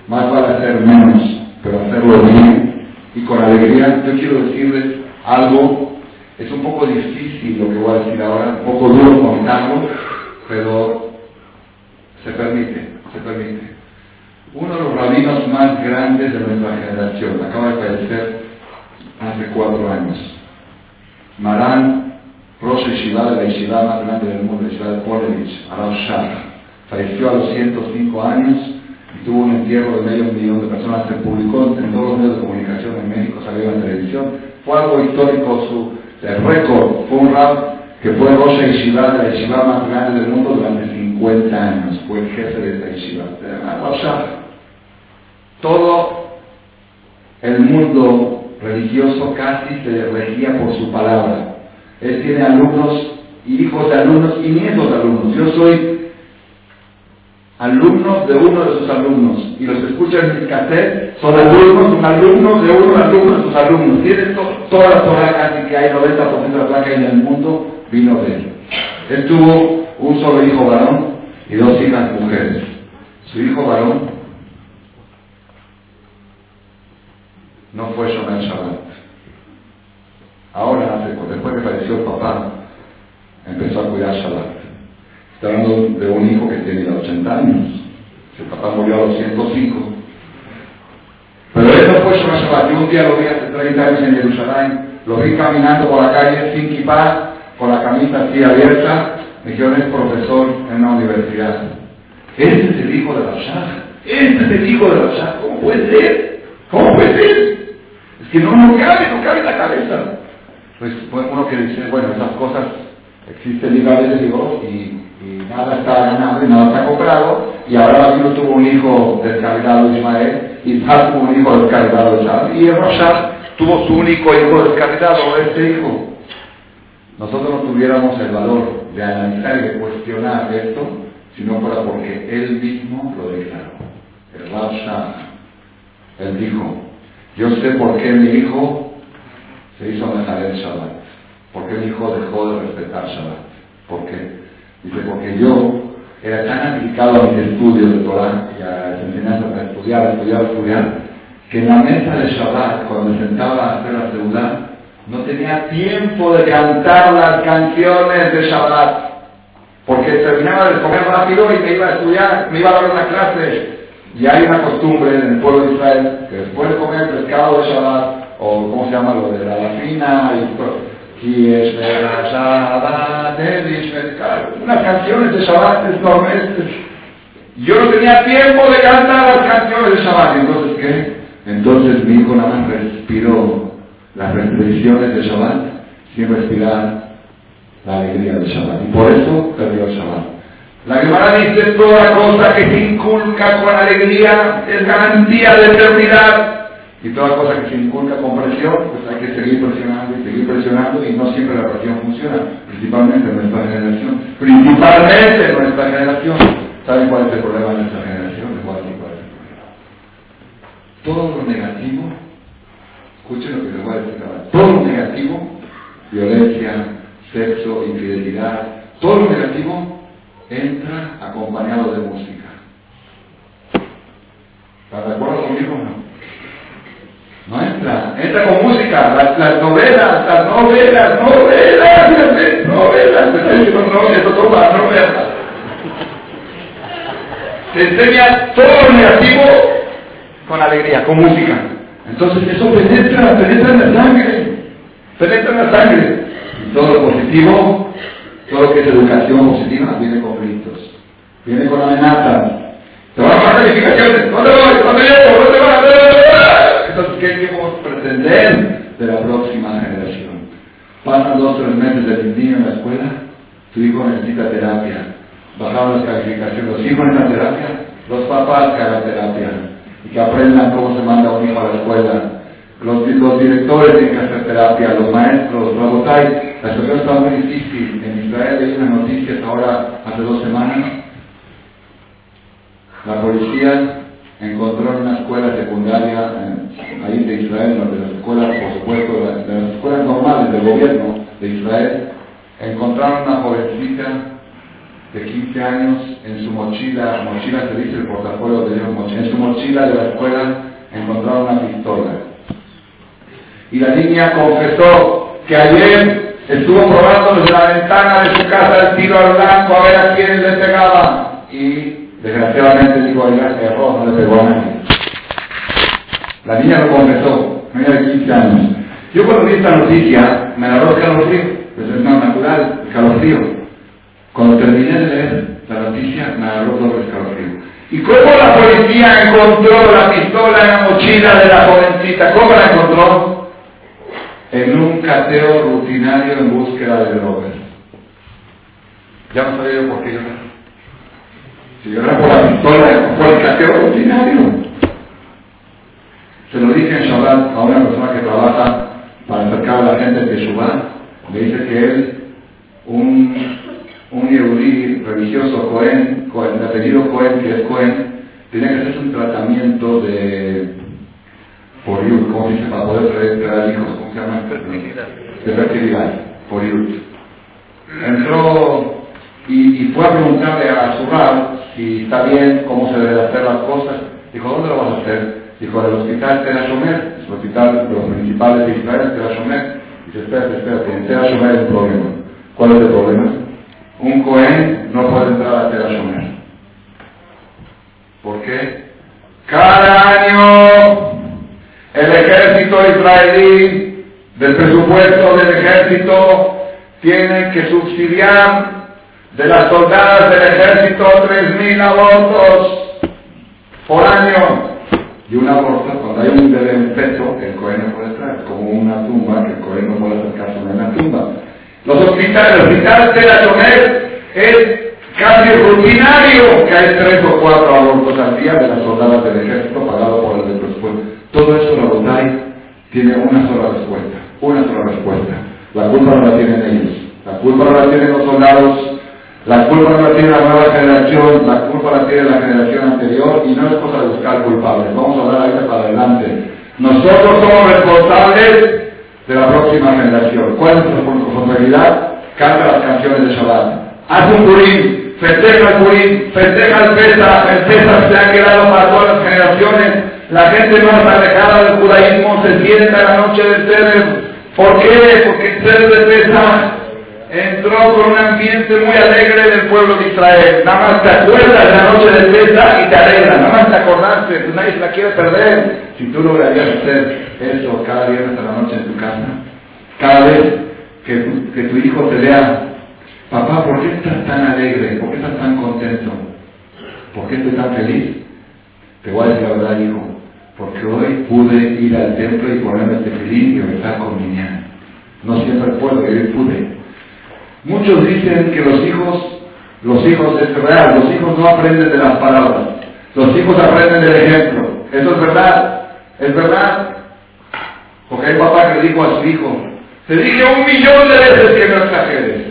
Más vale hacer menos, pero hacerlo bien y con alegría. Yo quiero decirles algo, es un poco difícil lo que voy a decir ahora, un poco duro comentarlo, pero se permite, se permite. Uno de los rabinos más grandes de nuestra generación acaba de fallecer hace cuatro años. Marán, Rosh Yeshiva de la Yeshiva más grande del mundo, Yeshiva de Polevich, Arab Shah, falleció a los 105 años y tuvo un entierro de medio millón de personas. Se publicó en todos los medios de comunicación en México, salió en televisión. Fue algo histórico, su, récord fue un rab que fue Rosh Yeshiva la Yeshiva más grande del mundo durante 50 años, fue el jefe de esta Yeshiva. Todo el mundo religioso casi se regía por su palabra. Él tiene alumnos, hijos de alumnos y nietos de alumnos. Yo soy alumnos de uno de sus alumnos. Y los que escuchan en mi cassette son alumnos, son alumnos de uno de alumnos de sus alumnos. Tienen toda la zona casi que hay, 90% de la placa en el mundo, vino de él. Él tuvo un solo hijo varón y dos hijas mujeres. Su hijo varón no fue Shomer Shabbat. Ahora, después que falleció el papá, empezó a cuidar Shabbat. Está hablando de un hijo que tiene 80 años. El papá murió a los 105. Pero él no fue Shomer Shabbat. Yo un día lo vi hace 30 años en Jerusalén. Lo vi caminando por la calle sin kipá, con la camisa así abierta. Me dijeron, es profesor en una universidad. Este es el hijo de la Shah. Este es el hijo de la Shah. ¿Cómo puede ser? ¿Cómo puede ser? Es que no, no cabe, no cabe en la cabeza. Pues uno que dice, bueno, esas cosas existen libre de Dios y, y, nada está ganado y nada está comprado. Y David tuvo un hijo descargado Ismael, Isaac tuvo un hijo descargado Isaac, y Roshah tuvo su único hijo descargado, este hijo. Nosotros no tuviéramos el valor de analizar y de cuestionar esto, si no fuera porque él mismo lo declaró. El Shah, él dijo, yo sé por qué mi hijo se hizo el Shabbat. ¿Por qué mi hijo dejó de respetar Shabbat? ¿Por qué? Dice, porque yo era tan aplicado a mis estudios de Torah y a las enseñanzas de estudiar, estudiar, estudiar, que en la mesa de Shabbat, cuando se sentaba a hacer la ciudad, no tenía tiempo de cantar las canciones de Shabbat, porque terminaba de comer rápido y me iba a estudiar, me iba a dar una clase. Y hay una costumbre en el pueblo de Israel que después de comer pescado de Shabbat, o ¿cómo se llama lo de la lafina y todo, y es Shabbat, unas canciones de Shabbat enormes. Yo no tenía tiempo de cantar las canciones de Shabbat. Entonces, ¿qué? Entonces mi hijo nada más respiró las restricciones de Shabbat sin respirar la alegría del Shabbat. Y por eso perdió el Shabbat. La Gemara dice toda cosa que se inculca con alegría es garantía de eternidad. Y toda cosa que se inculca con presión, pues hay que seguir presionando y seguir presionando y no siempre la presión funciona, principalmente en nuestra generación. Principalmente en nuestra generación. ¿Saben cuál es el problema de nuestra generación? cuál es el problema. Todo lo negativo, escuchen lo que les voy a decir ahora, todo lo negativo, violencia, sexo, infidelidad, todo lo negativo entra acompañado de música. ¿Estás de acuerdo conmigo no? No entra, entra con música, las, las novelas, las novelas, novelas, novelas, novelas, no, eso toma, novelas. Se enseña todo lo negativo con alegría, con música. Entonces eso penetra, penetra en la sangre, penetra en la sangre. Y todo lo positivo, todo lo que es educación positiva, viene con gritos, viene con amenazas. Te van a calificaciones, ¿dónde voy? ¿Dónde llevo? ¿Dónde vas? Entonces, ¿qué queremos pretender de la próxima generación? Pasan dos o tres meses del niño en la escuela, tu hijo necesita terapia. Bajaron las calificaciones, los hijos en la terapia, los papás que hagan terapia y que aprendan cómo se manda un hijo a la escuela. Los, directores tienen que hacer terapia, los maestros, los La situación está muy difícil. En Israel hay unas noticias ahora, hace dos semanas. La policía encontró en una escuela secundaria ahí de Israel, donde las escuelas, por supuesto, de las escuelas normales del gobierno de Israel, encontraron una jovencita de 15 años en su mochila, mochila se dice el portafolio de mochila, en su mochila de la escuela encontraron una pistola. Y la niña confesó que ayer estuvo probando desde la ventana de su casa el tiro al blanco a ver a quién le pegaba. Y Desgraciadamente dijo ella, error, no le pegó a nadie. La niña lo confesó, niña de 15 años. Yo cuando vi esta noticia, me agarró escalofrío, pues es natural, escalofrío. Cuando terminé de leer la noticia, me agarró todo el. ¿Y cómo la policía encontró la pistola en la mochila de la jovencita? ¿Cómo la encontró? En un cateo rutinario en búsqueda de drogas. Ya no sabía yo por qué llorar. Si era por la pistola, por el cateo ordinario. Se lo dije en Shabbat a una persona que trabaja para acercar a la gente de Shabbat. Le dice que él, un, un yehudí religioso Cohen, Cohen, de apellido Cohen, que es Cohen, tiene que hacerse un tratamiento de por ¿cómo se dice? Para poder traer hijos, ¿cómo se llama? De fertilidad, por Entró y, fue a preguntarle a su si está bien, cómo se deben hacer las cosas. Dijo, ¿dónde lo vas a hacer? Dijo, el hospital Tel Shomer, el hospital de los principales de Israel, Tel Shomer. Dice, espérate, espérate, en Tel Shomer hay un problema. ¿Cuál es el problema? Un Cohen no puede entrar a Tel Shomer. ¿Por qué? Cada año el ejército israelí, del presupuesto del ejército, tiene que subsidiar de las soldadas del ejército, 3.000 abortos por año. Y un aborto, cuando hay un peso, el cohen no puede estar, como una tumba, que el cohen no puede acercarse a una tumba. Los hospitales, el hospital de la Chomer es casi rutinario que hay tres o cuatro abortos al día de las soldadas del ejército pagado por el presupuesto. Todo eso, la tiene una sola respuesta, una sola respuesta. La culpa no la tienen ellos, la culpa no la tienen los soldados la culpa no la tiene la nueva generación, la culpa la tiene la generación anterior y no es cosa de buscar culpables. Vamos a hablar ahí para adelante. Nosotros somos responsables de la próxima generación. ¿Cuál es nuestra responsabilidad? Canta las canciones de Shabbat. Haz un purín, festeja el purín, festeja el pesa, el pesa se ha quedado para todas las generaciones La gente más alejada del judaísmo se sienta en la noche del Ceder. ¿Por qué? Porque el Ceder de Pesach entró con un ambiente muy alegre del pueblo de Israel. Nada más te acuerdas de la noche del Pesach y te alegra. Nada más te acordaste, pues nadie se la quiere perder. Si tú lograrías hacer eso cada viernes a la noche en tu casa, cada vez que tu, hijo te vea, papá, ¿por qué estás tan alegre? ¿Por qué estás tan contento? ¿Por qué estoy tan feliz? Te voy a decir la verdad, hijo, porque hoy pude ir al templo y ponerme este feliz y rezar con mi niña. No siempre puedo, pero hoy pude. Muchos dicen que los hijos, los hijos es real, los hijos no aprenden de las palabras, los hijos aprenden del ejemplo. Eso es verdad, es verdad. Porque hay papá que le dijo a su hijo, te dije un millón de veces que no exageres.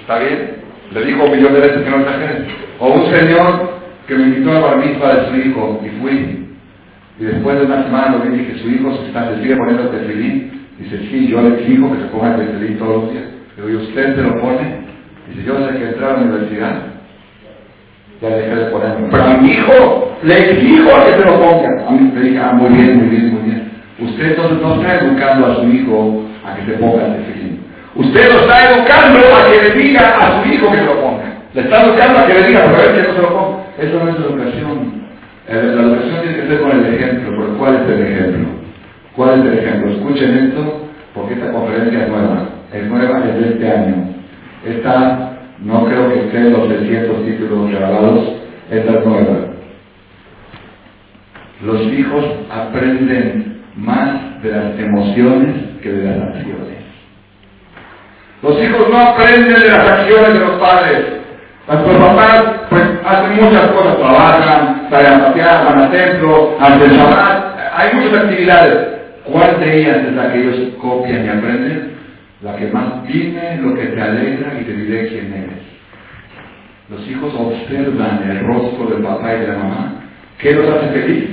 ¿Está bien? Le dijo un millón de veces que no exageres. O un señor que me invitó a la misma de su hijo y fui. Y después de una semana le dije, su hijo se, está, se sigue poniendo tefilín. Dice, sí, yo le exijo que se ponga tefilín todos los días. Digo, ¿y usted se lo pone? Dice, yo desde que entré a la universidad, ya dejé de ponerlo. Pero a mi hijo le exijo a que se lo ponga. A mí le dije, ah, muy bien, muy bien, muy bien. Usted entonces no está educando a su hijo a que se ponga tefilín. Usted lo está educando a que le diga a su hijo que se lo ponga. Le está educando a que le diga, pero él que no se lo ponga. Eso no es educación. La educación tiene que ser con el ejemplo. ¿Pero cuál es el ejemplo? ¿Cuál es el ejemplo? Escuchen esto, porque esta conferencia es nueva. Es nueva desde este año. Esta, no creo que esté en los 300 títulos grabados. Esta es nueva. Los hijos aprenden más de las emociones que de las acciones. Los hijos no aprenden de las acciones de los padres. Nuestros papás pues, hacen muchas cosas, trabajan, salen a pasear, van al templo, hacen Shabbat, hay muchas actividades. ¿Cuál de ellas es la que ellos copian y aprenden? La que más dime lo que te alegra y te diré quién eres. Los hijos observan el rostro del papá y de la mamá, qué los hace feliz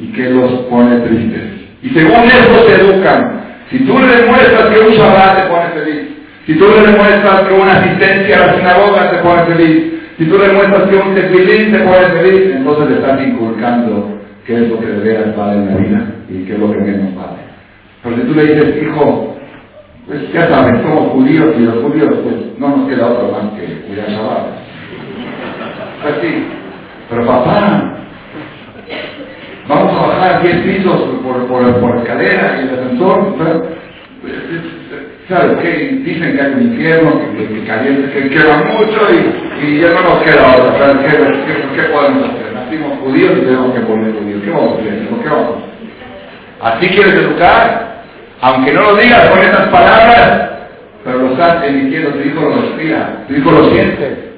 y qué los pone tristes. Y según eso se educan. Si tú le demuestras que un Shabbat te pone feliz, si tú le demuestras que una asistencia a la sinagoga te pone feliz, si tú le demuestras que un tefilín te pone feliz, entonces le estás inculcando qué es lo que de veras vale en la vida y qué es lo que menos vale. Pero si tú le dices, hijo, pues ya sabes, somos judíos y los judíos, pues no nos queda otro más que cuidar Shabbat. Pues sí, pero papá, vamos a bajar 10 pisos por, por, por escalera y el ascensor, ¿sabes qué? Dicen que hay un infierno, que, que, caliente, que quema mucho y, ya no nos queda otra, ¿sabes qué, podemos hacer? Nacimos judíos y tenemos que poner judíos, ¿qué vamos a hacer? ¿Qué vamos? ¿Así quieres educar? Aunque no lo digas con esas palabras, pero lo estás emitiendo, tu hijo lo respira, tu hijo lo siente.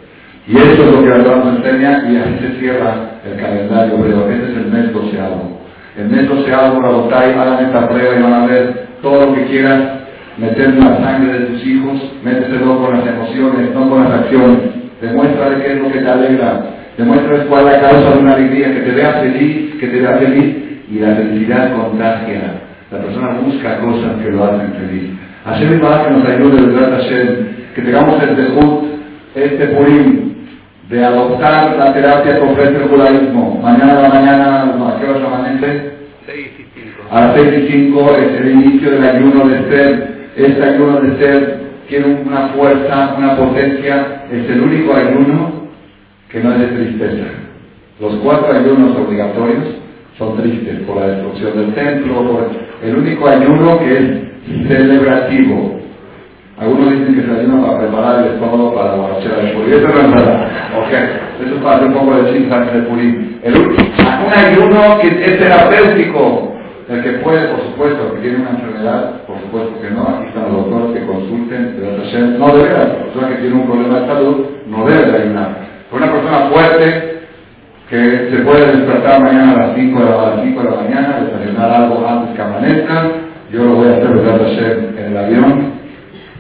Y eso es lo que la Torah nos enseña y así se cierra el calendario hebreo. Este es el mes doceavo. El mes doceavo, Rabotay, hagan esta prueba y van a ver todo lo que quieras meter la sangre de tus hijos, méteselo con las emociones, no con las acciones. Demuéstrale qué es lo que te alegra. Demuéstrale cuál es la causa de una alegría, que te vea feliz, que te vea feliz. Y la felicidad contagia. La persona busca cosas que lo hacen feliz. Hashem que nos ayude, verdad Hashem, que tengamos el dejud, este purim, de adoptar la terapia que ofrece el judaísmo. Mañana a la mañana, ¿a qué hora amanece? 6 y 5. A las 6 y 5 es el inicio del ayuno de ser. Este ayuno de ser tiene una fuerza, una potencia. Es el único ayuno que no es de tristeza. Los cuatro ayunos obligatorios son tristes por la destrucción del templo, por el único ayuno que es celebrativo. Algunos dicen que se ayuna para preparar el estómago para la borrachera de Purim. Eso es verdad. Ok, eso es para hacer un poco de chinza de Purim. Un ayuno que es terapéutico. El que puede, por supuesto, el que tiene una enfermedad, por supuesto que no. Aquí están los doctores que consulten. No debe, la persona que tiene un problema de salud no debe de ayunar. Una persona fuerte que se puede despertar mañana a las 5 de la, a las 5 de la mañana, desayunar algo antes que amanezca. Yo lo voy a hacer, ¿verdad? en el avión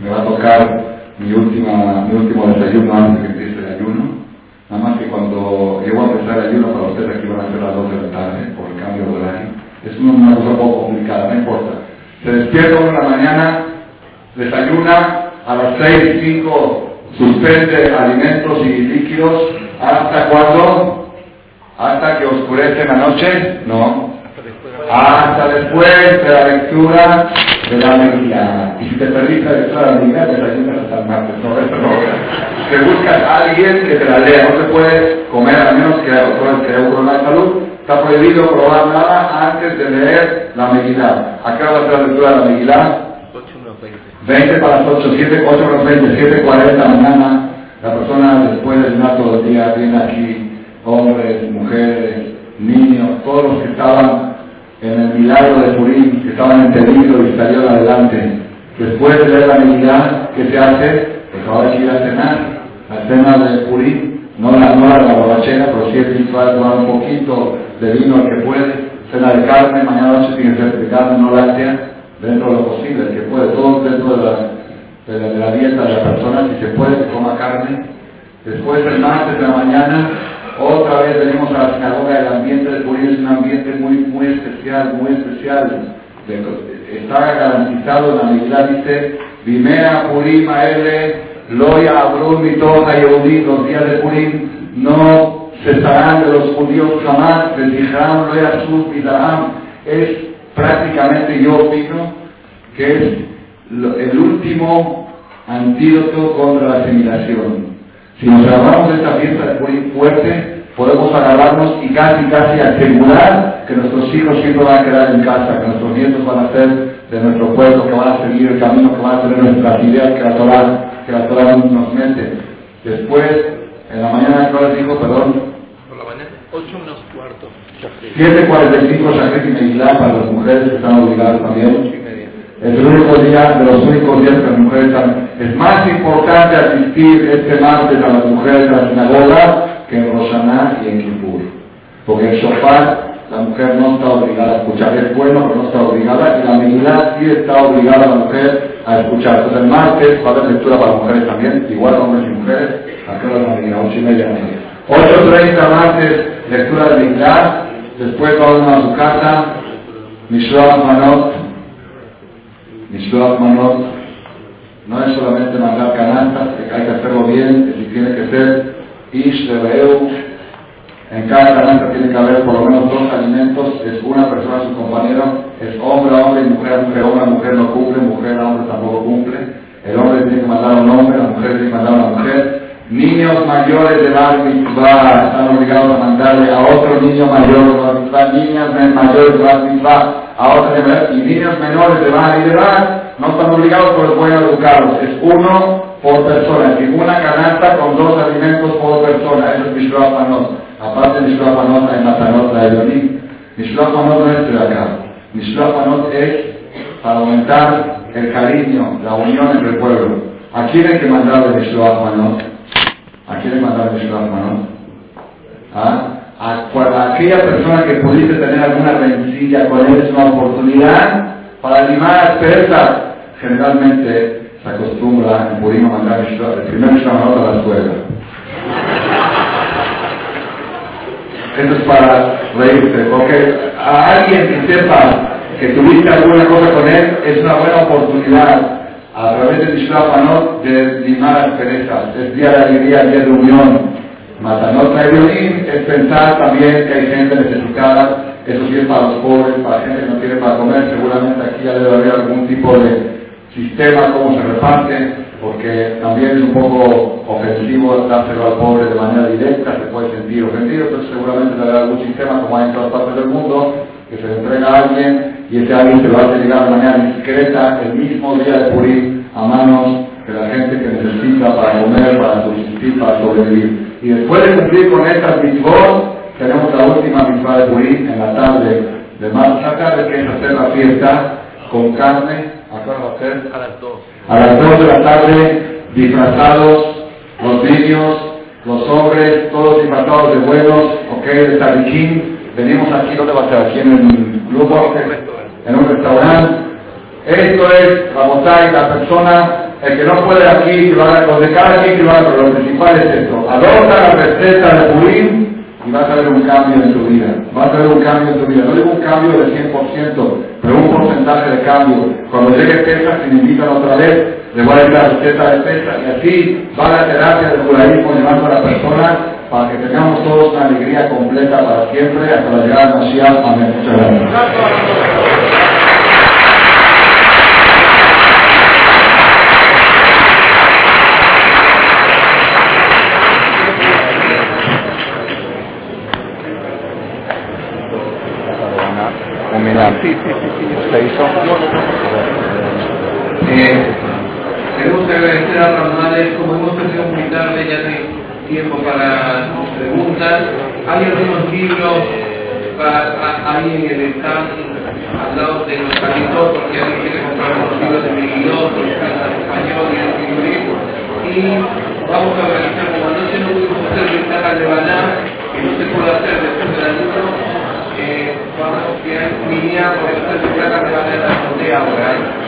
me va a tocar mi, última, mi último desayuno antes de que empiece el ayuno. Nada más que cuando llego a empezar el ayuno, para ustedes aquí van a ser las 2 de la tarde por el cambio de horario. Es una, una cosa poco complicada, no importa. Se despierta en la mañana, desayuna, a las 6 y 5 suspende alimentos y líquidos hasta cuándo? Hasta que oscurece la noche, no. Hasta después de la lectura de la Megilá. Y si te perdiste la lectura de la te ayudas hasta el martes. No, eso no. Te buscas a alguien que te la lea. No se puede comer, a menos que haya un problema de salud. Está prohibido probar nada antes de leer la Megilá. Acá va a ser la lectura de la Megilá. 20 para las 8, 7, 8 para las 20, 7, 40 de la mañana. La persona después de llenar todo el día viene aquí, hombres, mujeres, niños, todos los que estaban en el milagro de Purim, que estaban entendidos y salieron adelante. Después de leer la Megilá, ¿qué se hace? Pues ahora hay que ir a cenar, la cena de Purim, no la, no la, borrachera, pero sí es tomar un poquito de vino el que puede, cena de carne, mañana noche tiene que ser de carne, no láctea dentro de lo posible, que puede, todo dentro de la, de la, dieta de la persona, si se puede, que coma carne. Después el martes de la mañana, otra vez venimos a la sinagoga, el ambiente de Purim es un ambiente muy, muy especial, muy especial. Está garantizado en la Biblia, dice, Vimea Purim Aele, Loya Abrum y todos los días de Purim no cesarán de los judíos jamás, Tijram, Loya Sus, Es prácticamente yo opino que es el último antídoto contra la asimilación. Si nos agarramos de esta fiesta muy fuerte, podemos agarrarnos y casi, casi asegurar que nuestros hijos siempre van a quedar en casa, que nuestros nietos van a ser de nuestro pueblo, que van a seguir el camino, que van a tener nuestras ideas que la Torah, nos mete. Después, en la mañana, ¿qué les dijo? Perdón. Por la mañana, 8 menos cuarto. 7.45 Shachrit y Megillah para las mujeres que están obligadas también. Es el único día, de los únicos días que las mujeres están. Es más importante asistir este martes a las mujeres de la sinagoga que en Roshaná y en Kippur. Porque en Shofar la mujer no está obligada a escuchar. Es bueno, pero no está obligada. Y la Megillah sí está obligada a la mujer a escuchar. Entonces el martes va a haber lectura para mujeres también, igual hombres y mujeres. Acá la Megillah, 8 y media. 8.30 martes, lectura de Megillah. Después va a su casa, Mishloach Manot. Mishloach Manot no es solamente mandar canastas, hay que hacerlo bien, si tiene que ser Ish En cada canasta tiene que haber por lo menos dos alimentos, es una persona su compañero, es hombre a hombre y mujer a mujer, hombre a mujer no cumple, mujer a hombre tampoco cumple. El hombre tiene que mandar a un hombre, la mujer tiene que mandar a una mujer. Niños mayores de Bar Mitzvah están obligados a mandarle a otro niño mayor de Bar Mitzvah, niñas mayores de Bar Mitzvah a otra de y niños menores de Bar Bar no están obligados, pero pueden educarlos. Es uno por persona, y una canasta con dos alimentos por persona. Eso es Mishloach Manot. Aparte de Mishloach Manot hay Matanot, la Elonim. Mishloach Manot no es de acá. Mishloach Manot es para aumentar el cariño, la unión entre el pueblo. ¿A quién hay que mandarle Mishloach Manot? ¿A quién le mandaron el hermano? ¿Ah? A, aquella persona que pudiste tener alguna rencilla con él es una oportunidad para animar a expertas. Generalmente se acostumbra en Purim mandar el primer Shlomo a la escuela. Esto es para reírse, porque a alguien que sepa que tuviste alguna cosa con él es una buena oportunidad a través de Mishloach de limar las perezas. Es día de alegría, día de unión. Matanot violín es pensar también que hay gente necesitada, eso sí es para los pobres, para gente que no tiene para comer, seguramente aquí ya debe haber algún tipo de sistema, cómo se reparte, porque también es un poco ofensivo dárselo al pobre de manera directa, se puede sentir ofendido, entonces seguramente debe haber algún sistema, como hay en todas partes del mundo, que se le entrega a alguien y ese alguien se lo hace llegar de manera discreta el mismo día de Purim a manos de la gente que necesita para comer, para subsistir, para sobrevivir. Y después de cumplir con estas mitzvot, tenemos la última mitzvah de Purim en la tarde de marzo tarde, que es hacer la fiesta con carne. ¿A va a ser? A las 2. A las 2 de la tarde, disfrazados, los niños, los hombres, todos disfrazados de buenos, ok, de tariquín. Venimos aquí, ¿dónde va a ser? Aquí en el grupo en un restaurante. Esto es, la y la persona, el que no puede aquí, que lo haga, los de cada quien lo haga, pero lo principal es esto. Adopta la receta de Purim y vas a ver un cambio en tu vida. Vas a ver un cambio en tu vida. No digo un cambio del 100%, pero un porcentaje de cambio. Cuando llegue Pesach, se me invitan otra vez, le voy a decir la receta de pesa, y así va la terapia del judaísmo llevando a la persona para que tengamos todos una alegría completa para siempre hasta la llegada de Mashiach. Amén. Muchas gracias. Sí, sí, sí, sí, se hizo. Eh, queremos agradecer a Ramales, como hemos tenido muy tarde, ya tiempo para preguntas. Hay algunos libros para, alguien en el stand al lado de los carritos, porque alguien quiere comprar unos libros de mi guion, español y en inglés. Y vamos a organizar, como anoche no pudimos hacer ventajas de banar, que no se puede hacer después del ayuno, eh, vamos a crear línea para hacer ventajas de banar a las ahora. ¿eh?